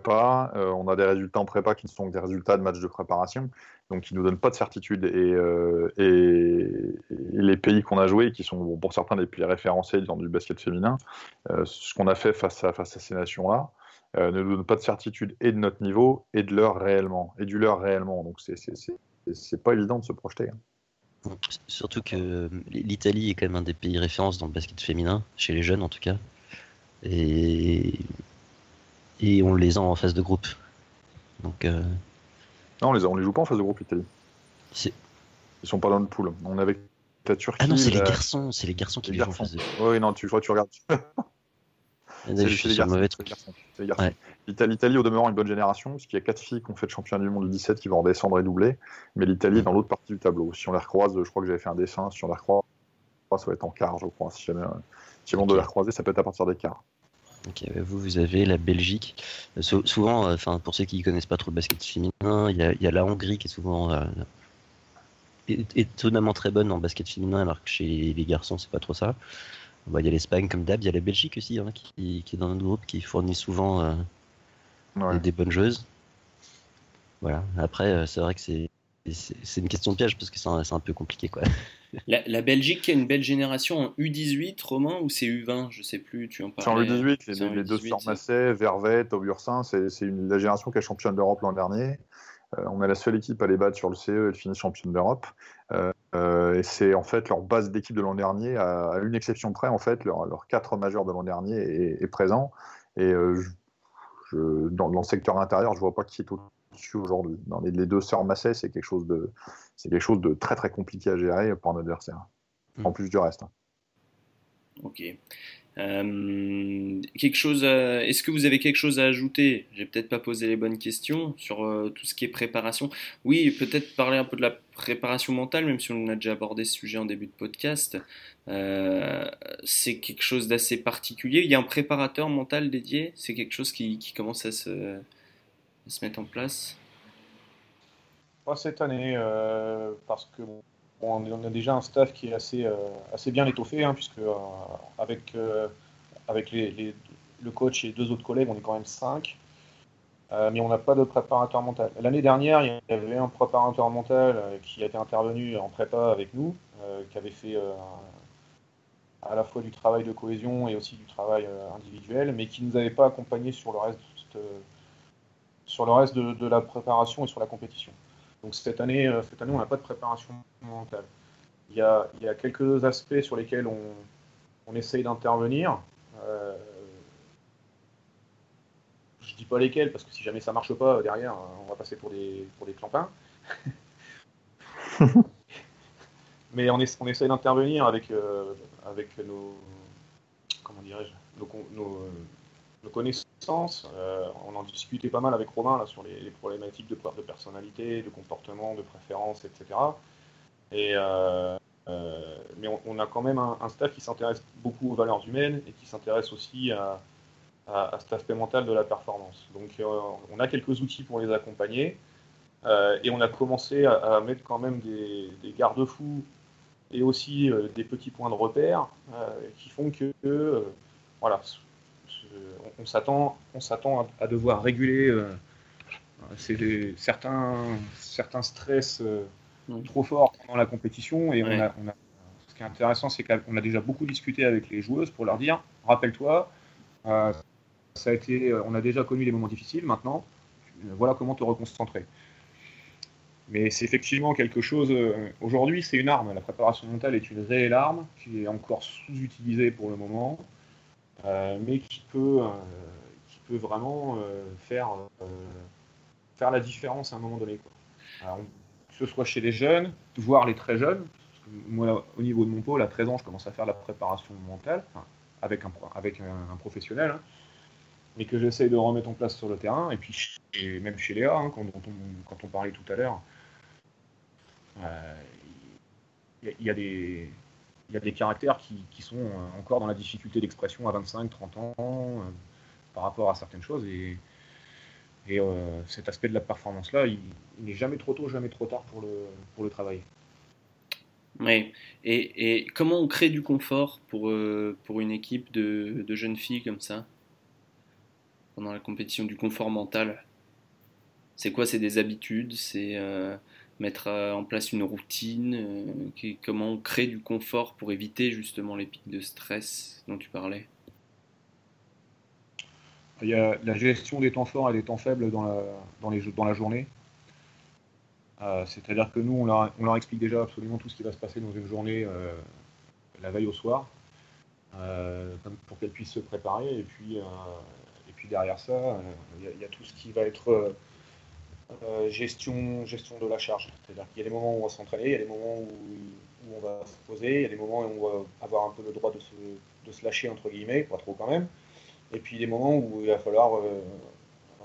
Euh, on a des résultats en prépa qui ne sont que des résultats de matchs de préparation, donc qui nous donnent pas de certitude. Et, euh, et- les pays qu'on a joués, qui sont pour certains les pays référencés dans du basket féminin, euh, ce qu'on a fait face à, ces nations-là ne nous donne pas de certitude et de notre niveau et de leur réellement, et du leur réellement. Donc c'est pas évident de se projeter. hein. Surtout que l'Italie est quand même un des pays références dans le basket féminin, chez les jeunes en tout cas. Et, et on les a en phase de groupe. Donc euh, Non, on les, a- on les joue pas en phase de groupe Italie. c'est- Ils sont pas dans le pool. On est avec la Turquie. Ah non, c'est les la- garçons, c'est les garçons qui les les jouent en garçons. phase de Oui, non, tu, je que tu regardes. Je C'est- suis les sur garçons, mauvais truc. garçons, garçons. Ouais. L'Italie, au demeurant, une bonne génération, parce qu'il y a quatre filles qui ont fait le championnat du monde du 17 qui vont redescendre et doubler. Mais l'Italie est dans l'autre partie du tableau. Si on les recroise, je crois que j'avais fait un dessin, si on les recroise, ça va être en quart, je crois. Si jamais, euh, si on doit les recroiser, ça peut être à partir des quarts. Ok, ouais, vous, vous avez la Belgique. Euh, sou- souvent, euh, enfin, pour ceux qui ne connaissent pas trop le basket féminin, il y y a la Hongrie qui est souvent euh, étonnamment très bonne en basket féminin, alors que chez les garçons, c'est pas trop ça. Bah, Il y a l'Espagne comme d'hab, il y a la Belgique aussi, hein, qui, qui est dans notre groupe, qui fournit souvent euh, Ouais. des bonnes joueuses. Voilà. Après, euh, c'est vrai que c'est une question de piège parce que c'est un, c'est un peu compliqué, quoi. La, la Belgique qui a une belle génération en U18, Romain, ou c'est U20 Je sais plus, tu en C'est en parlais. U18, les, en les deux U18, sœurs ça. Massé, Vervet, Aubursin, c'est la génération qui est championne d'Europe l'an dernier. Euh, on est la seule équipe à les battre sur le CE et elle finit championne d'Europe. Euh, euh, et c'est en fait leur base d'équipe de l'an dernier, à, à une exception près, en fait, leur, leur quatre majeurs de l'an dernier est, est présent. Et je- je- dans, dans le secteur intérieur, je vois pas qui est au-dessus aujourd'hui. Dans les, les deux sœurs Massé, c'est quelque chose de c'est quelque chose de très très compliqué à gérer pour un adversaire. Mm. En plus du reste. Ok. Euh, quelque chose. à- Est-ce que vous avez quelque chose à ajouter? J'ai peut-être pas posé les bonnes questions sur euh, tout ce qui est préparation. Oui, peut-être parler un peu de la préparation mentale, même si on a déjà abordé ce sujet en début de podcast. Euh, c'est quelque chose d'assez particulier. Il y a un préparateur mental dédié? C'est quelque chose qui, qui commence à se, à se mettre en place? Pas cette année, euh, parce que bon, on, a déjà un staff qui est assez, euh, assez bien étoffé, hein, puisque euh, avec, avec les, le coach et deux autres collègues, on est quand même cinq. Mais on n'a pas de préparateur mental. L'année dernière, il y avait un préparateur mental qui a été intervenu en prépa avec nous, qui avait fait à la fois du travail de cohésion et aussi du travail individuel, mais qui ne nous avait pas accompagnés sur le reste, sur le reste de la préparation et sur la compétition. Donc cette année, euh, cette année on n'a pas de préparation mentale. Il y a, il y a quelques aspects sur lesquels on, on essaye d'intervenir. Euh, je dis pas lesquels parce que si jamais ça marche pas derrière, on va passer pour des pour des clampins. Mais on, est, on essaye d'intervenir avec euh, avec nos comment dirais-je nos, nos, nos connaissances. Euh, on en discutait pas mal avec Romain là, sur les, problématiques de, de personnalité, de comportement, de préférence, etc. Et, euh, euh, mais on, a quand même un, staff qui s'intéresse beaucoup aux valeurs humaines et qui s'intéresse aussi à, à, cet aspect mental de la performance. Donc on a quelques outils pour les accompagner et on a commencé à, mettre quand même des, des garde-fous et aussi des petits points de repère qui font que voilà, on, on s'attend on s'attend à, à devoir réguler euh, des- certains certains stress euh, trop forts pendant la compétition et Ouais. on a, on a- ce qui est intéressant c'est qu'on a déjà beaucoup discuté avec les joueuses pour leur dire rappelle-toi euh, ça a été euh, on a déjà connu les moments difficiles maintenant voilà comment te reconcentrer. Mais c'est effectivement quelque chose. Euh, aujourd'hui, c'est une arme. La préparation mentale est une réelle arme qui est encore sous-utilisée pour le moment, euh, mais qui peut, euh, qui peut vraiment faire, faire la différence à un moment donné. Quoi. que ce soit chez les jeunes, voire les très jeunes. moi, au niveau de mon pôle, à 13 ans, je commence à faire la préparation mentale avec un, avec un, professionnel. Hein mais que j'essaye de remettre en place sur le terrain. Et puis, même chez Léa, hein, quand, on, quand, on, parlait tout à l'heure, il euh, y, a des. Il y a des caractères qui, qui, sont euh, encore dans la difficulté d'expression à 25, 30 ans euh, par rapport à certaines choses. Et, et cet aspect de la performance-là, il, n'est jamais trop tôt, jamais trop tard pour le, pour le travailler. Oui. Et, et, comment on crée du confort pour, pour une équipe de, de jeunes filles comme ça pendant la compétition du confort mental? C'est quoi? C'est des habitudes? C'est euh, mettre euh, en place une routine euh, Comment on crée du confort pour éviter justement les pics de stress dont tu parlais? Il y a la gestion des temps forts et des temps faibles dans la, journée. C'est-à-dire que nous, on leur, explique déjà absolument tout ce qui va se passer dans une journée la veille au soir, pour qu'elles puissent se préparer. Et puis, derrière ça, euh, il y, a tout ce qui va être euh, euh, gestion, gestion de la charge. C'est-à-dire qu'il y a des moments où on va s'entraîner, il y a des moments où, on va se poser, il y a des moments où on va avoir un peu le droit de se, de se lâcher, entre guillemets, pas trop quand même. Et puis des moments où il va falloir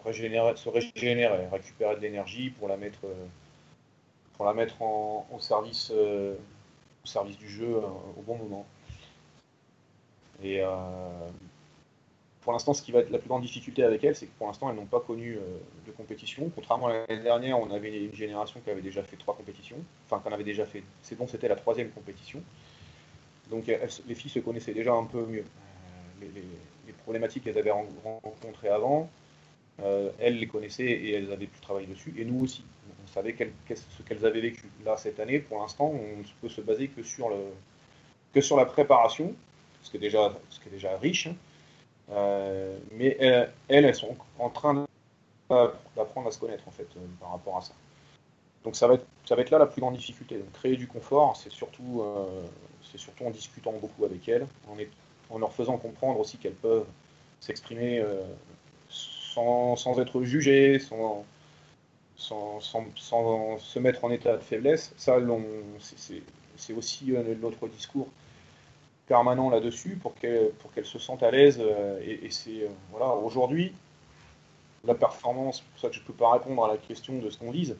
régénérer, se régénérer, récupérer de l'énergie pour la mettre, pour la mettre en, au, service, au service du jeu au bon moment. Pour l'instant, ce qui va être la plus grande difficulté avec elles, c'est que pour l'instant, elles n'ont pas connu euh, de compétition. Contrairement à l'année dernière, on avait une génération qui avait déjà fait trois compétitions, enfin qu'on avait déjà fait, c'est bon, c'était la troisième compétition. Donc les filles se connaissaient déjà un peu mieux. Euh, les, problématiques qu'elles avaient rencontrées avant, euh, elles les connaissaient et elles avaient pu travailler dessus, et nous aussi. On savait ce qu'elles avaient vécu. Là, cette année, pour l'instant, on ne peut se baser que sur, le, que sur la préparation, ce qui est déjà, ce qui est déjà riche. Hein. Euh, mais euh, elles, sont en train d'apprendre à se connaître en fait euh, par rapport à ça. Donc ça va être, là la plus grande difficulté. Créer du confort, c'est surtout, en discutant beaucoup avec elles, en, leur faisant comprendre aussi qu'elles peuvent s'exprimer sans, être jugées, sans, se mettre en état de faiblesse. Ça, c'est aussi notre discours permanent là-dessus pour qu'elle pour qu'elle se sente à l'aise. Euh, et, c'est euh, voilà, aujourd'hui, la performance, pour ça que je ne peux pas répondre à la question de ce qu'on vise.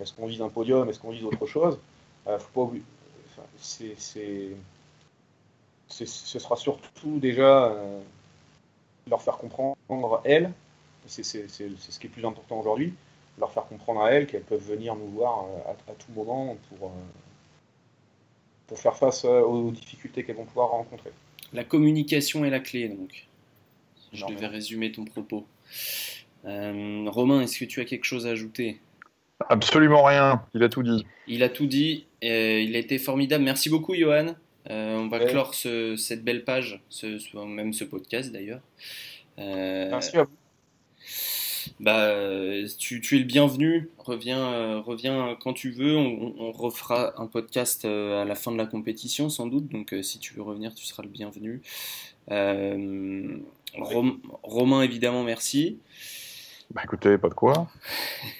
Est-ce qu'on vise un podium? Est-ce qu'on vise autre chose? Euh, faut pas c'est, ce sera surtout déjà leur faire comprendre elles, c'est, ce qui est plus important aujourd'hui, leur faire comprendre à elles qu'elles peuvent venir nous voir à tout moment pour, pour faire face euh, aux difficultés qu'elles vont pouvoir rencontrer. La communication est la clé, donc. Je devais résumer ton propos. Euh, Romain, est-ce que tu as quelque chose à ajouter? Absolument rien, il a tout dit. Il a tout dit, et il a été formidable. Merci beaucoup, Johan. Euh, on va clore cette belle page, ce, même ce podcast d'ailleurs. Merci à vous. Bah, tu, es le bienvenu. Reviens, euh, reviens quand tu veux. On, refera un podcast euh, à la fin de la compétition, sans doute. Donc, euh, si tu veux revenir, tu seras le bienvenu. Romain, évidemment, merci. Bah, écoutez, pas de quoi.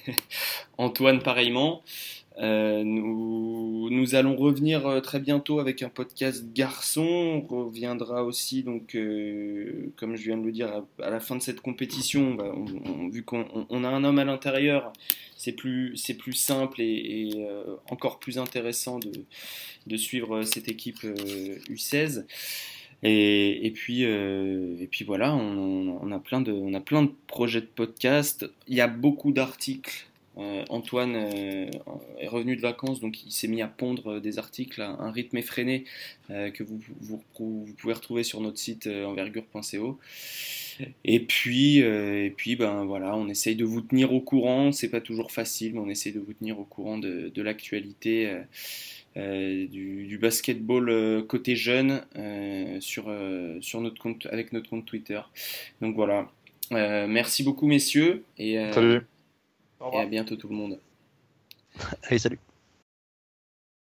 Antoine, pareillement. Euh, nous, allons revenir euh, très bientôt avec un podcast garçon. On reviendra aussi, donc, euh, comme je viens de le dire, à, la fin de cette compétition. vu qu'on a un homme à l'intérieur, c'est plus, plus simple et, encore plus intéressant de, suivre cette équipe U16. Et, puis, et puis voilà, on, on, a plein de, on a plein de projets de podcast. Il y a beaucoup d'articles euh, Antoine euh, est revenu de vacances, donc il s'est mis à pondre des articles à un rythme effréné euh, que vous, pouvez retrouver sur notre site envergure.co. Et puis, et puis ben, voilà, on essaye de vous tenir au courant. C'est pas toujours facile, mais on essaye de vous tenir au courant de, l'actualité. du, basketball côté jeune sur, sur notre compte, avec notre compte Twitter. Donc voilà, merci beaucoup, messieurs. Salut. Et à bientôt, tout le monde. Allez, salut.